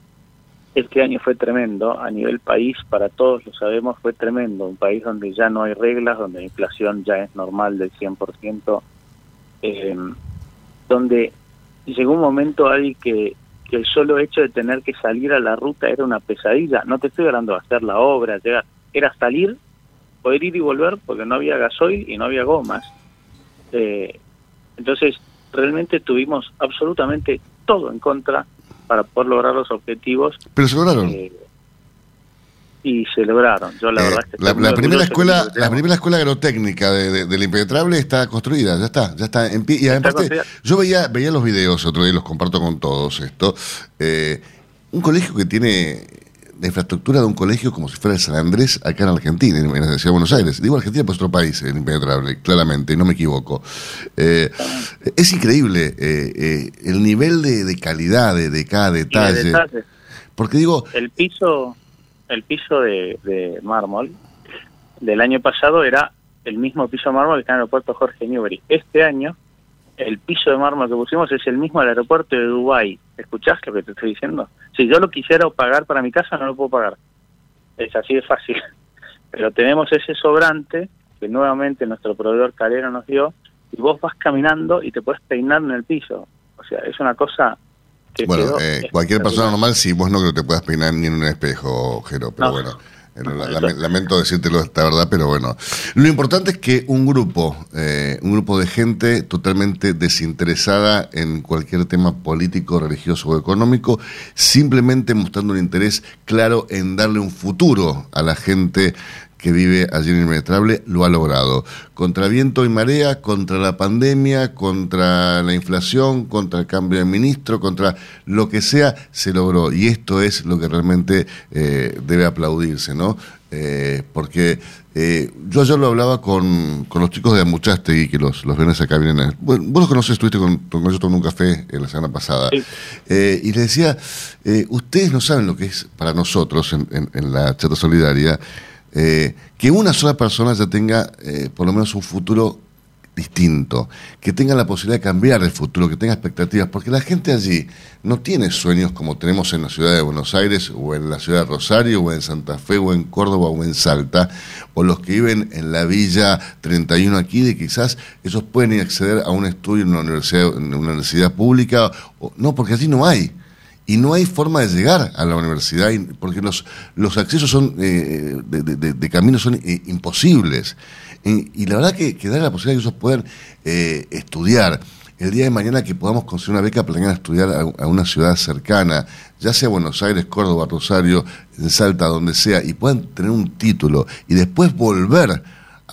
Este año fue tremendo, a nivel país, para todos lo sabemos, fue tremendo. Un país donde ya no hay reglas, donde la inflación ya es normal del 100%, eh, donde llegó un momento ahí que, que el solo hecho de tener que salir a la ruta era una pesadilla. No te estoy hablando de hacer la obra, llegar, era salir, poder ir y volver porque no había gasoil y no había gomas. Eh, entonces, realmente tuvimos absolutamente todo en contra para poder lograr los objetivos. Pero se lograron. eh, y se lograron. Yo la Eh, verdad es que la, primera escuela, la primera escuela agrotécnica de, de- del impenetrable está construida, ya está, ya está en pie. Y además, construida. yo veía, veía los videos otro día, y los comparto con todos esto. eh, un colegio que tiene la infraestructura de un colegio como si fuera el San Andrés acá en Argentina, en, la ciudad de Buenos Aires. Digo Argentina, pues otro país, el impenetrable, claramente, no me equivoco. Eh, es increíble eh, eh, el nivel de, de calidad de, de cada Y de detalle. detalle. Porque digo, El piso, el piso de, de mármol del año pasado era el mismo piso de mármol que está en el aeropuerto Jorge Newbery. Este año, el piso de mármol que pusimos es el mismo del aeropuerto de Dubái. ¿Escuchás lo que te estoy diciendo? Si yo lo quisiera pagar para mi casa, no lo puedo pagar. Es así de fácil. Pero tenemos ese sobrante que nuevamente nuestro proveedor Calero nos dio y vos vas caminando y te puedes peinar en el piso. O sea, es una cosa que Bueno, eh, cualquier persona normal, sí, vos no creo que te puedas peinar ni en un espejo, Jero, pero No. bueno. La- lame- lamento decírtelo esta verdad, pero bueno. Lo importante es que un grupo, eh, un grupo de gente totalmente desinteresada en cualquier tema político, religioso o económico, simplemente mostrando un interés claro en darle un futuro a la gente que vive allí en Inpenetrable lo ha logrado. Contra viento y marea, contra la pandemia, contra la inflación, contra el cambio de ministro, contra lo que sea, se logró. Y esto es lo que realmente eh, debe aplaudirse, ¿no? Eh, porque eh, yo ayer lo hablaba con, con los chicos de Amuchastegui, que los, los viernes acá vienen. a- bueno, vos los conoces, estuviste con, con ellos tomando un café eh, la semana pasada. Y les decía, ustedes no saben lo que es para nosotros en, en- en la chata solidaria, eh, que una sola persona ya tenga eh, por lo menos un futuro distinto, que tenga la posibilidad de cambiar el futuro, que tenga expectativas, porque la gente allí no tiene sueños como tenemos en la ciudad de Buenos Aires o en la ciudad de Rosario o en Santa Fe o en Córdoba o en Salta, o los que viven en la Villa 31 aquí, de quizás ellos pueden acceder a un estudio en una universidad, en una universidad pública, o, no, porque allí no hay y no hay forma de llegar a la universidad porque los, los accesos son eh, de, de- caminos son eh, imposibles. Y, la verdad que, que dar la posibilidad de que ellos puedan eh, estudiar, el día de mañana que podamos conseguir una beca a estudiar a, a una ciudad cercana, ya sea Buenos Aires, Córdoba, Rosario, Salta, donde sea, y puedan tener un título y después volver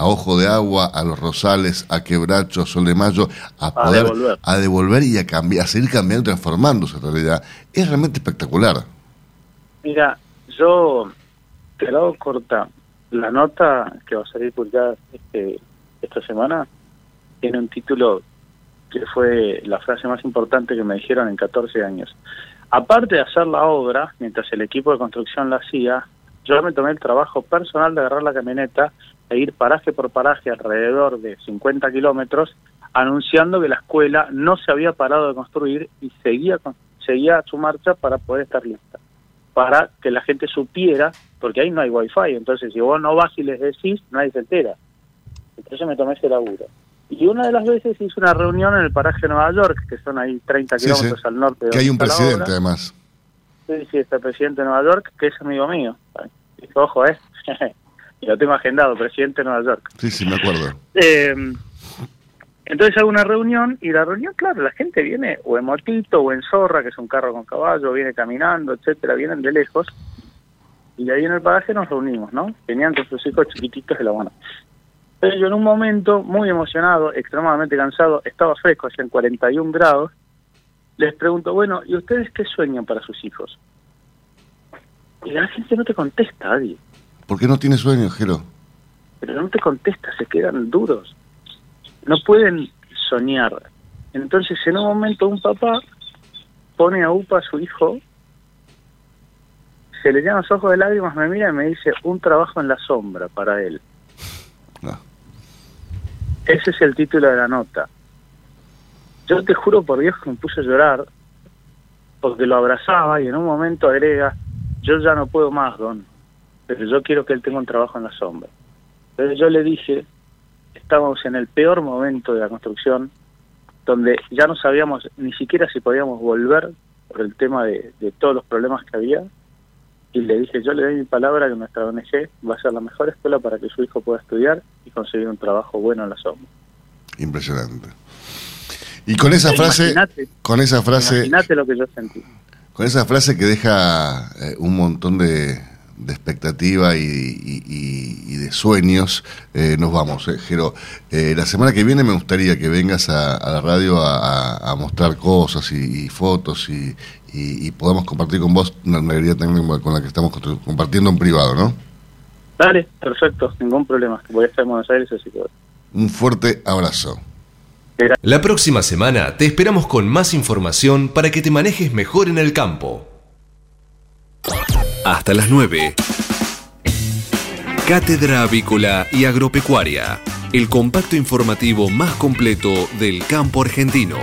a Ojo de Agua, a Los Rosales, a Quebracho, a Sol de Mayo, a A poder devolver. a devolver y a cambiar, a seguir cambiando y transformándose en realidad. Es realmente espectacular. Mira, yo te la hago corta. La nota que va a salir publicada este, esta semana tiene un título que fue la frase más importante que me dijeron en 14 años. Aparte de hacer la obra, mientras el equipo de construcción la hacía, yo me tomé el trabajo personal de agarrar la camioneta e ir paraje por paraje alrededor de 50 kilómetros anunciando que la escuela no se había parado de construir y seguía, con- seguía su marcha para poder estar lista para que la gente supiera, porque ahí no hay wifi, entonces si vos no vas y les decís, nadie se entera. Entonces me tomé ese laburo. Y una de las veces hice una reunión en el paraje de Nueva York, que son ahí 30 Sí, kilómetros sí. al norte de Que hay un presidente además. Sí, sí, está el presidente de Nueva York, que es amigo mío. Dije, ojo, ¿eh? y lo tengo agendado, presidente de Nueva York. Sí, sí, me acuerdo. Eh, entonces hago una reunión y la reunión, claro, la gente viene o en motito o en zorra, que es un carro con caballo, viene caminando, etcétera, vienen de lejos. Y ahí en el paraje nos reunimos, ¿no? Venían con sus hijos chiquititos de la mano. Pero yo en un momento, muy emocionado, extremadamente cansado, estaba fresco, hacían 41 grados, les pregunto, bueno, ¿y ustedes qué sueñan para sus hijos? Y la gente no te contesta, Adi, ¿Por qué no tiene sueño, Jero? pero no te contesta, se quedan duros. No pueden soñar. Entonces, en un momento, un papá pone a UPA a su hijo, se le llenan los ojos de lágrimas, me mira y me dice, un trabajo en la sombra para él. Ese es el título de la nota. Yo te juro por Dios que me puse a llorar porque lo abrazaba y en un momento agrega, yo ya no puedo más, Don, pero yo quiero que él tenga un trabajo en la sombra. Entonces yo le dije, estamos en el peor momento de la construcción, donde ya no sabíamos ni siquiera si podíamos volver por el tema de, de todos los problemas que había. Y le dije, yo le doy mi palabra que nuestra ONG va a ser la mejor escuela para que su hijo pueda estudiar y conseguir un trabajo bueno en la sombra. Impresionante. Y con esa frase, Imaginate. con esa frase, Imagínate lo que yo sentí. con esa frase que deja eh, un montón de, de expectativa y, y- y- y de sueños, eh, nos vamos, eh, Jero. Eh, la semana que viene me gustaría que vengas a, a la radio a, a- a mostrar cosas y, y fotos y, y- y podamos compartir con vos una alegría también con la que estamos compartiendo en privado, ¿no? Dale, perfecto, ningún problema. Voy a estar en Buenos Aires, así que... Un fuerte abrazo. La próxima semana te esperamos con más información para que te manejes mejor en el campo. Hasta las 9. Cátedra Avícola y Agropecuaria, el compacto informativo más completo del campo argentino.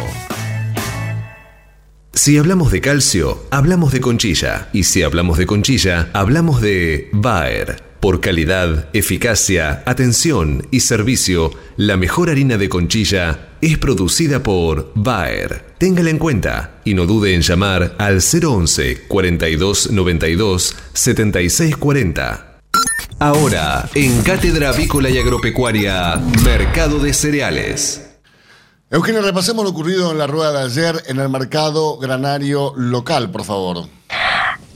Si hablamos de calcio, hablamos de conchilla. Y si hablamos de conchilla, hablamos de Bayer. Por calidad, eficacia, atención y servicio, la mejor harina de conchilla es producida por Bayer. Téngala en cuenta y no dude en llamar al 011 42 92 76 40. Ahora, en Cátedra Avícola y Agropecuaria, Mercado de Cereales. Eugenio, repasemos lo ocurrido en la rueda de ayer en el mercado granario local, por favor.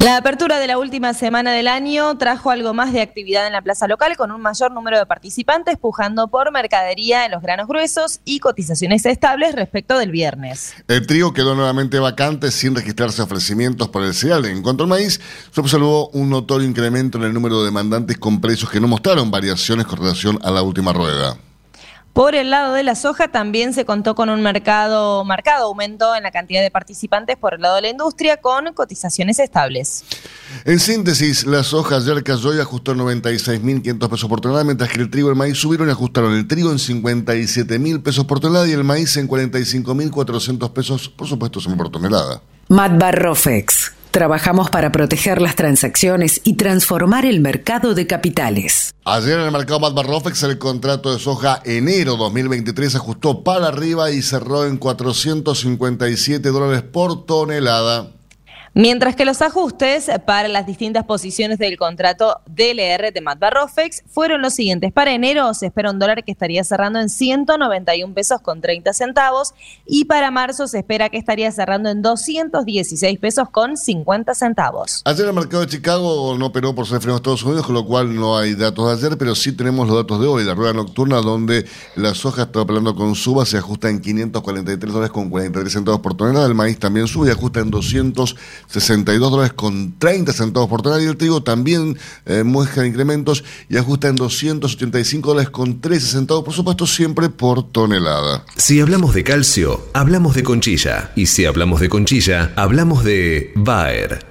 La apertura de la última semana del año trajo algo más de actividad en la plaza local con un mayor número de participantes pujando por mercadería en los granos gruesos y cotizaciones estables respecto del viernes. El trigo quedó nuevamente vacante sin registrarse ofrecimientos por el cereal. En cuanto al maíz, se observó un notorio incremento en el número de demandantes con precios que no mostraron variaciones con relación a la última rueda. Por el lado de la soja también se contó con un mercado marcado aumento en la cantidad de participantes por el lado de la industria con cotizaciones estables. En síntesis, la soja ayer cayó y ajustó en 96.500 pesos por tonelada, mientras que el trigo y el maíz subieron y ajustaron el trigo en 57.000 pesos por tonelada y el maíz en 45.400 pesos, por supuesto, son por tonelada. Matbarrofex. Trabajamos para proteger las transacciones y transformar el mercado de capitales. Ayer en el mercado Matbarrofex el contrato de soja enero 2023 ajustó para arriba y cerró en 457 dólares por tonelada. Mientras que los ajustes para las distintas posiciones del contrato DLR de Matbarrofex fueron los siguientes. Para enero se espera un dólar que estaría cerrando en 191 pesos con 30 centavos y para marzo se espera que estaría cerrando en 216 pesos con 50 centavos. Ayer el mercado de Chicago no operó por ser freno de Estados Unidos, con lo cual no hay datos de ayer, pero sí tenemos los datos de hoy, la rueda nocturna, donde la soja está operando con suba, se ajusta en 543 dólares con 43 centavos por tonelada, el maíz también sube y ajusta en 262 dólares con 30 centavos por tonelada y el trigo también eh, muestra incrementos y ajusta en 285 dólares con 13 centavos, por supuesto siempre por tonelada. Si hablamos de calcio, hablamos de conchilla. Y si hablamos de conchilla, hablamos de Bayer.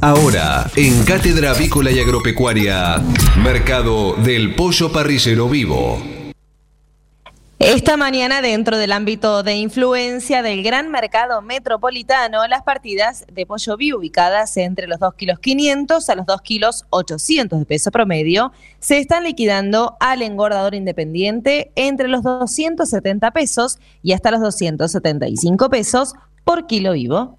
Ahora, en Cátedra Avícola y Agropecuaria, Mercado del Pollo Parrillero Vivo. Esta mañana, dentro del ámbito de influencia del gran mercado metropolitano, las partidas de pollo vivo ubicadas entre los 2 kilos 500 a los 2 kilos 800 de peso promedio se están liquidando al engordador independiente entre los 270 pesos y hasta los 275 pesos por kilo vivo.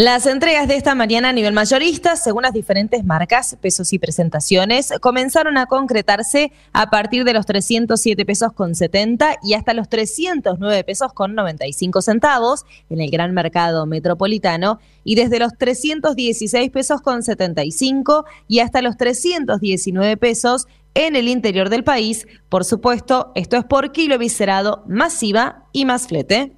Las entregas de esta mañana a nivel mayorista, según las diferentes marcas, pesos y presentaciones, comenzaron a concretarse a partir de los 307 pesos con 70 y hasta los 309 pesos con 95 centavos en el gran mercado metropolitano y desde los 316 pesos con 75 y hasta los 319 pesos en el interior del país. Por supuesto, esto es por kilo viscerado, masiva y más flete.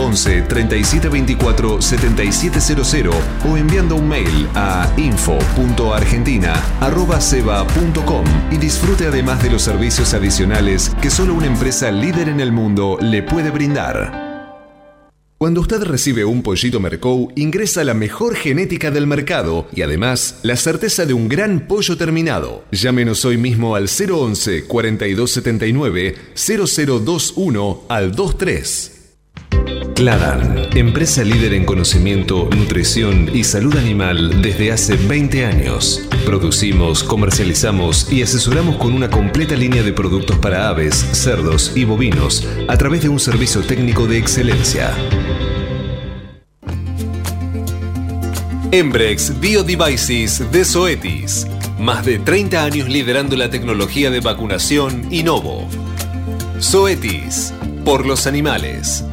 11 37 24 7700 o enviando un mail a info.argentina.ceba.com y disfrute además de los servicios adicionales que solo una empresa líder en el mundo le puede brindar. Cuando usted recibe un pollito Mercou, ingresa la mejor genética del mercado y además la certeza de un gran pollo terminado. Llámenos hoy mismo al 011 4279 0021 al 23. Cladan, empresa líder en conocimiento, nutrición y salud animal desde hace 20 años. Producimos, comercializamos y asesoramos con una completa línea de productos para aves, cerdos y bovinos a través de un servicio técnico de excelencia. Embrex Biodevices de Zoetis. Más de 30 años liderando la tecnología de vacunación Innovo. Zoetis. Por los animales.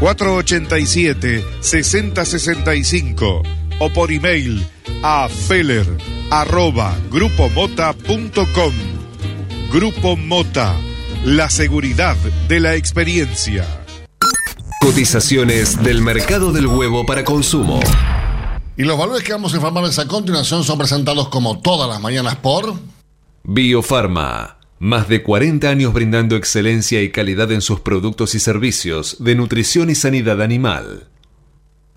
487 6065 o por email a feller arroba grupomota.com. Grupo Mota, la seguridad de la experiencia. Cotizaciones del mercado del huevo para consumo. Y los valores que vamos a informarles a continuación son presentados como todas las mañanas por Biofarma. Más de 40 años brindando excelencia y calidad en sus productos y servicios de nutrición y sanidad animal.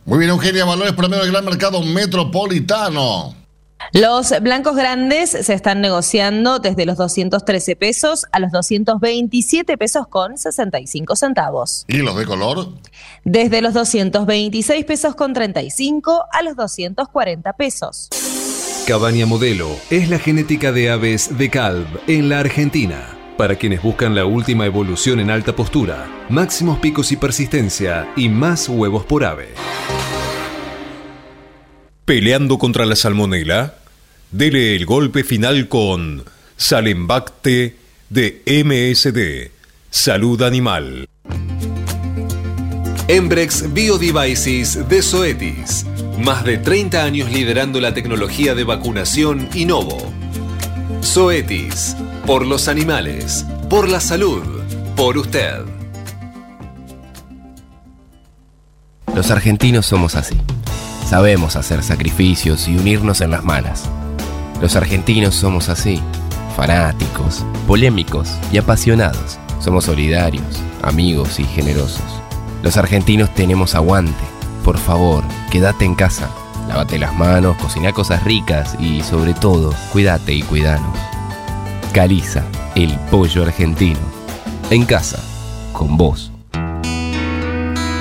Muy bien, Eugenia, valores promedio del gran mercado metropolitano. Los blancos grandes se están negociando desde los 213 pesos a los 227 pesos con 65 centavos. ¿Y los de color? Desde los 226 pesos con 35 a los 240 pesos. Cabaña Modelo es la genética de aves de Calv en la Argentina. Para quienes buscan la última evolución en alta postura, máximos picos y persistencia y más huevos por ave. Peleando contra la salmonela, dele el golpe final con Salembacte de MSD, Salud Animal. Embrex Biodevices de Zoetis. Más de 30 años liderando la tecnología de vacunación Innovo. Zoetis. Por los animales. Por la salud. Por usted. Los argentinos somos así. Sabemos hacer sacrificios y unirnos en las malas. Los argentinos somos así. Fanáticos, polémicos y apasionados. Somos solidarios, amigos y generosos. Los argentinos tenemos aguante. Por favor, quédate en casa. Lávate las manos, cocina cosas ricas y sobre todo, cuídate y cuidanos. Caliza, el pollo argentino. En casa, con vos.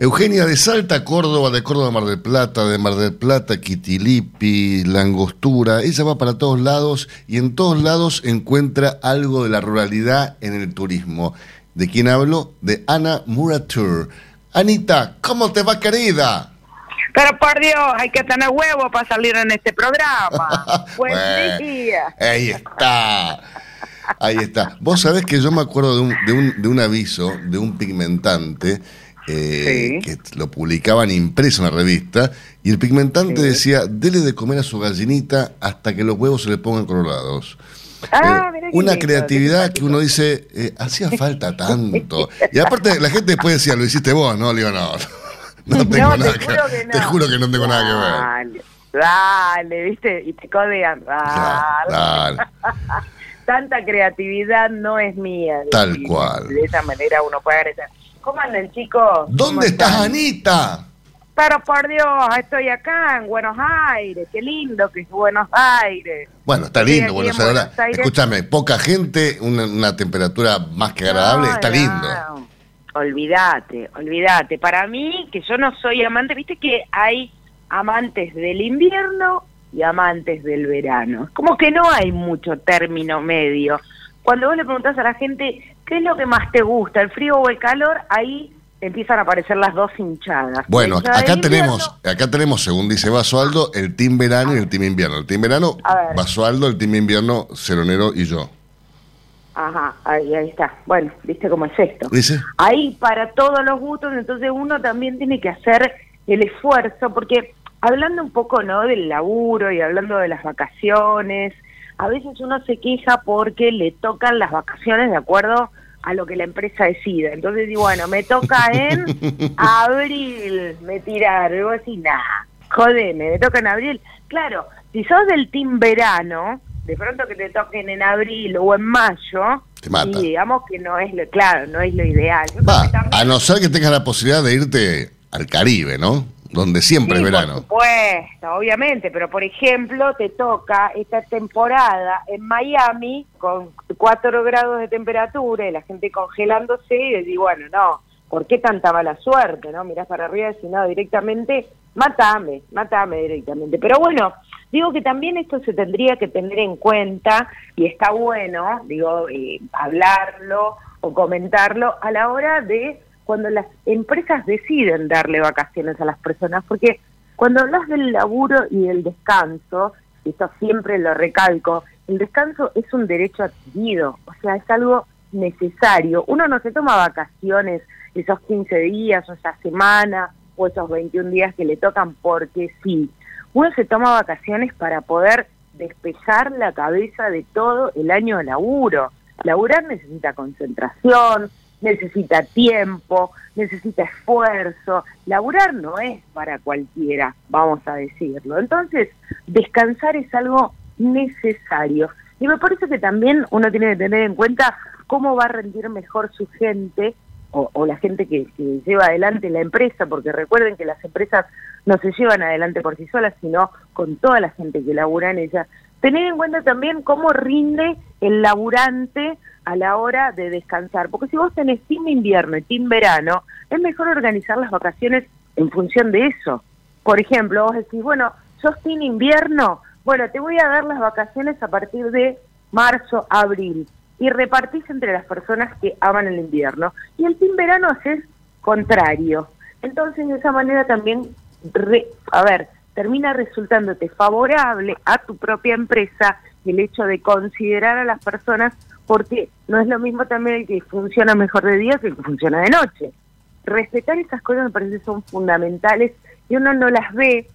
Eugenia de Salta, Córdoba, de Córdoba, Mar del Plata, de Mar del Plata, Quitilipi, Langostura. Ella va para todos lados y en todos lados encuentra algo de la ruralidad en el turismo. ¿De quién hablo? De Ana Muratur. Anita, ¿cómo te va, querida? Pero por Dios, hay que tener huevo para salir en este programa. Buen Bueno. día. Ahí está. Ahí está. Vos sabés que yo me acuerdo de un, de un, de un aviso de un pigmentante eh, que lo publicaban impreso en la revista y el pigmentante decía, dele de comer a su gallinita hasta que los huevos se le pongan colorados. Ah, Eh, una lindo, creatividad que uno dice, eh, hacía falta tanto. Y aparte la gente después decía, lo hiciste vos, ¿no? Le digo, no, no tengo No, nada te que que Te juro que no tengo nada que ver. Dale, dale, ¿viste? Y te codean. Dale. Dale. Tanta creatividad no es mía. Tal cual. De esa manera uno puede agradecer. ¿Cómo andan, chicos? ¿Cómo ¿Dónde estás, están? Anita? Pero por Dios, estoy acá en Buenos Aires. Qué lindo que es Buenos Aires. Bueno, está lindo Buenos en. Buenos Aires. Escúchame, poca gente, una, una temperatura más que agradable, No, está no. lindo. Olvídate, olvídate. Para mí, que yo no soy amante, viste que hay amantes del invierno y amantes del verano. Como que no hay mucho término medio. Cuando vos le preguntás a la gente qué es lo que más te gusta, el frío o el calor, ahí empiezan a aparecer las dos hinchadas. Bueno, acá tenemos, acá tenemos, según dice Basualdo, el team verano y el team invierno. El team verano. Basualdo, el team invierno, Ceronero y yo. Ajá, ahí, ahí está. Bueno, viste cómo es esto. ¿Dice? Hay para todos los gustos, entonces uno también tiene que hacer el esfuerzo, porque hablando un poco no del laburo y hablando de las vacaciones, a veces uno se queja porque le tocan las vacaciones de acuerdo a lo que la empresa decida. Entonces digo, bueno, me toca en abril, me tiraron. Y vos decís, nah, jodeme, me toca en abril. Claro, si sos del team verano, de pronto que te toquen en abril o en mayo, y digamos que no es lo, claro, no es lo ideal. Yo Va, también- a no ser que tengas la posibilidad de irte al Caribe, ¿no? Donde siempre Sí, es Por verano. supuesto, obviamente, pero por ejemplo, te toca esta temporada en Miami con 4 grados de temperatura y la gente congelándose y decís, bueno, no, ¿por qué tanta mala suerte? no Mirás para arriba y no, directamente, matame, matame directamente. Pero bueno, digo que también esto se tendría que tener en cuenta y está bueno, digo, eh, hablarlo o comentarlo a la hora de cuando las empresas deciden darle vacaciones a las personas, porque cuando hablas del laburo y del descanso, y esto siempre lo recalco, el descanso es un derecho adquirido, o sea, es algo necesario. Uno no se toma vacaciones esos 15 días o esa semana o esos 21 días que le tocan porque sí. Uno se toma vacaciones para poder despejar la cabeza de todo el año de laburo. Laburar necesita concentración, necesita tiempo, necesita esfuerzo. Laburar no es para cualquiera, vamos a decirlo. Entonces, descansar es algo necesario. Y me parece que también uno tiene que tener en cuenta cómo va a rendir mejor su gente o, o la gente que, que lleva adelante la empresa, porque recuerden que las empresas no se llevan adelante por sí solas, sino con toda la gente que labura en ellas. Tener en cuenta también cómo rinde el laburante a la hora de descansar, porque si vos tenés team invierno y team verano, es mejor organizar las vacaciones en función de eso. Por ejemplo, vos decís, bueno, sos team invierno, bueno, te voy a dar las vacaciones a partir de marzo, abril, y repartís entre las personas que aman el invierno. Y el team verano haces contrario. Entonces, de esa manera también, re- a ver, termina resultándote favorable a tu propia empresa el hecho de considerar a las personas, porque no es lo mismo también el que funciona mejor de día que el que funciona de noche. Respetar esas cosas me parece son fundamentales y uno no las ve,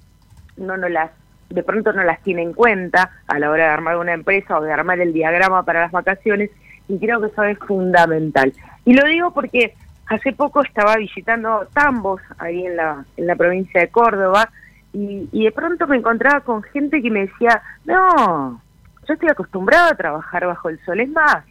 uno no las de pronto no las tiene en cuenta a la hora de armar una empresa o de armar el diagrama para las vacaciones y creo que eso es fundamental. Y lo digo porque hace poco estaba visitando Tambos ahí en la, en la provincia de Córdoba y, y de pronto me encontraba con gente que me decía, no, yo estoy acostumbrado a trabajar bajo el sol, es más,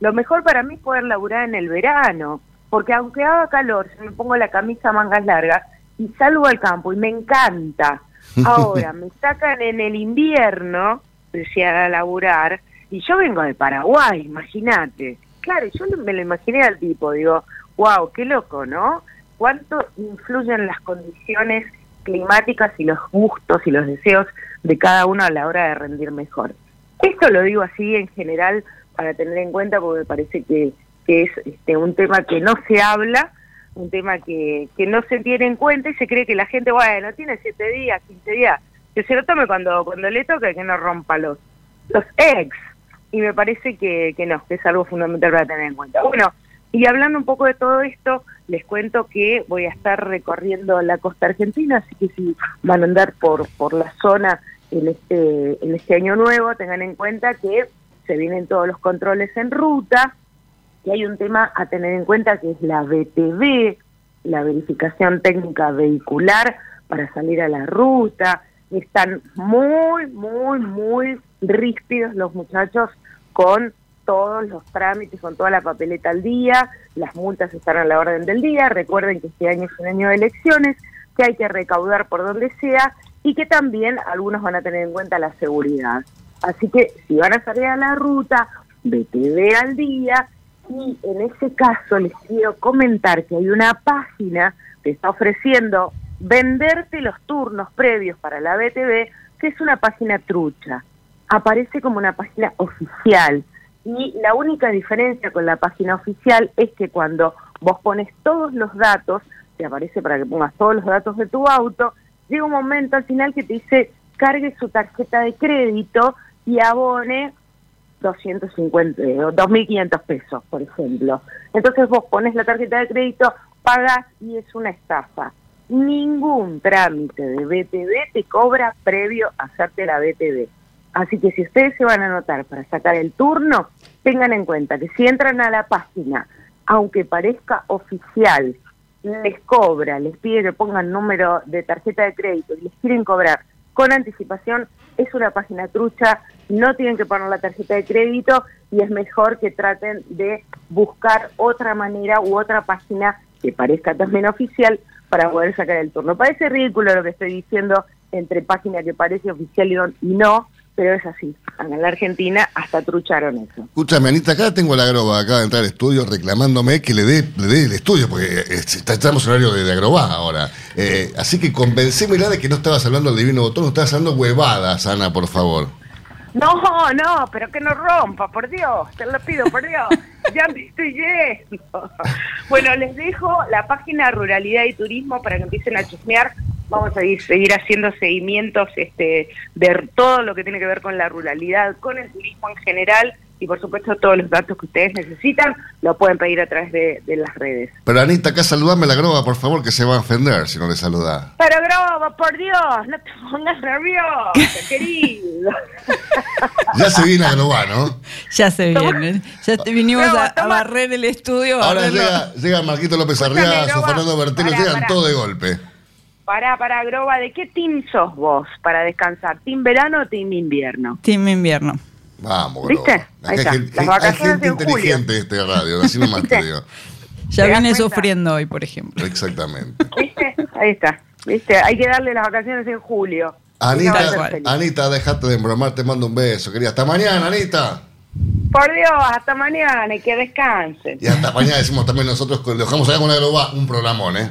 lo mejor para mí es poder laburar en el verano, porque aunque haga calor, si me pongo la camisa mangas largas y salgo al campo y me encanta. Ahora, me sacan en el invierno, decía a laburar, y yo vengo de Paraguay, imagínate. Claro, yo me lo imaginé al tipo, digo, wow, qué loco, ¿no? ¿Cuánto influyen las condiciones climáticas y los gustos y los deseos de cada uno a la hora de rendir mejor? Esto lo digo así en general para tener en cuenta porque me parece que, es este, un tema que no se habla, un tema que, que no se tiene en cuenta y se cree que la gente, bueno, tiene siete días, 15 días, que se lo tome cuando, cuando le toque, que no rompa los, los ex. Y me parece que, que no, que es algo fundamental para tener en cuenta. Bueno, y hablando un poco de todo esto, les cuento que voy a estar recorriendo la costa argentina, así que si van a andar por, por la zona en este, en este año nuevo, tengan en cuenta que se vienen todos los controles en ruta, que hay un tema a tener en cuenta que es la BTV, la verificación técnica vehicular para salir a la ruta. Están muy, muy, muy ríspidos los muchachos con todos los trámites, con toda la papeleta al día, las multas están a la orden del día, recuerden que este año es un año de elecciones, que hay que recaudar por donde sea y que también algunos van a tener en cuenta la seguridad. Así que si van a salir a la ruta, BTV al día y en ese caso les quiero comentar que hay una página que está ofreciendo venderte los turnos previos para la BTV, que es una página trucha. Aparece como una página oficial. Y la única diferencia con la página oficial es que cuando vos pones todos los datos, te aparece para que pongas todos los datos de tu auto, llega un momento al final que te dice cargue su tarjeta de crédito y abone 250 o 2.500 pesos, por ejemplo. Entonces vos pones la tarjeta de crédito, pagas y es una estafa. Ningún trámite de BTV te cobra previo a hacerte la BTV. Así que si ustedes se van a anotar para sacar el turno, tengan en cuenta que si entran a la página, aunque parezca oficial, les cobra, les pide que pongan número de tarjeta de crédito y les quieren cobrar con anticipación, es una página trucha, no tienen que poner la tarjeta de crédito y es mejor que traten de buscar otra manera u otra página que parezca también oficial para poder sacar el turno. Parece ridículo lo que estoy diciendo entre página que parece oficial y no, pero es así. En la Argentina hasta trucharon eso. Escúchame, Anita, acá tengo la Agroba, acaba de entrar al estudio reclamándome que le dé, le dé el estudio, porque eh, estamos en horario de, de Agroba ahora. Eh, así que convencémela de que no estabas hablando del divino botón, estabas hablando huevadas, Ana, por favor. No, no, pero que no rompa, por Dios, te lo pido, por Dios. Ya me estoy yendo. Bueno, les dejo la página Ruralidad y Turismo para que empiecen a chusmear. Vamos a ir, seguir haciendo seguimientos este, de todo lo que tiene que ver con la ruralidad, con el turismo en general y por supuesto todos los datos que ustedes necesitan lo pueden pedir a través de, de las redes. Pero Anita, acá saludame a la Agroba, por favor, que se va a ofender si no le saluda. Pero Grobo, por Dios, no te pongas nervioso, querido. Ya se viene Agroba, ¿no? Ya se viene. Ya te vinimos a, a barrer el estudio. a Ahora barrerlo. llega, llega Marquito López Agroba. Fernando Bertelo, llegan todo de golpe. Pará, pará, Groba, ¿de qué team sos vos para descansar? ¿Team verano o team invierno? Team invierno. Vamos, ¿Viste? Agroba. Ahí Acá está. hay gente, Las hay vacaciones gente en julio. inteligente en este radio, así nomás te digo. Ya ¿Te das viene cuenta? sufriendo hoy, por ejemplo. Exactamente. ¿Viste? Ahí está. ¿Viste? Hay que darle las vacaciones en julio. Anita. Anita, dejate de embromar, te mando un beso, querida. Hasta mañana, Anita. Por Dios, hasta mañana y que descansen. Y hasta mañana decimos también nosotros, dejamos acá con Agroba, un programón, ¿eh?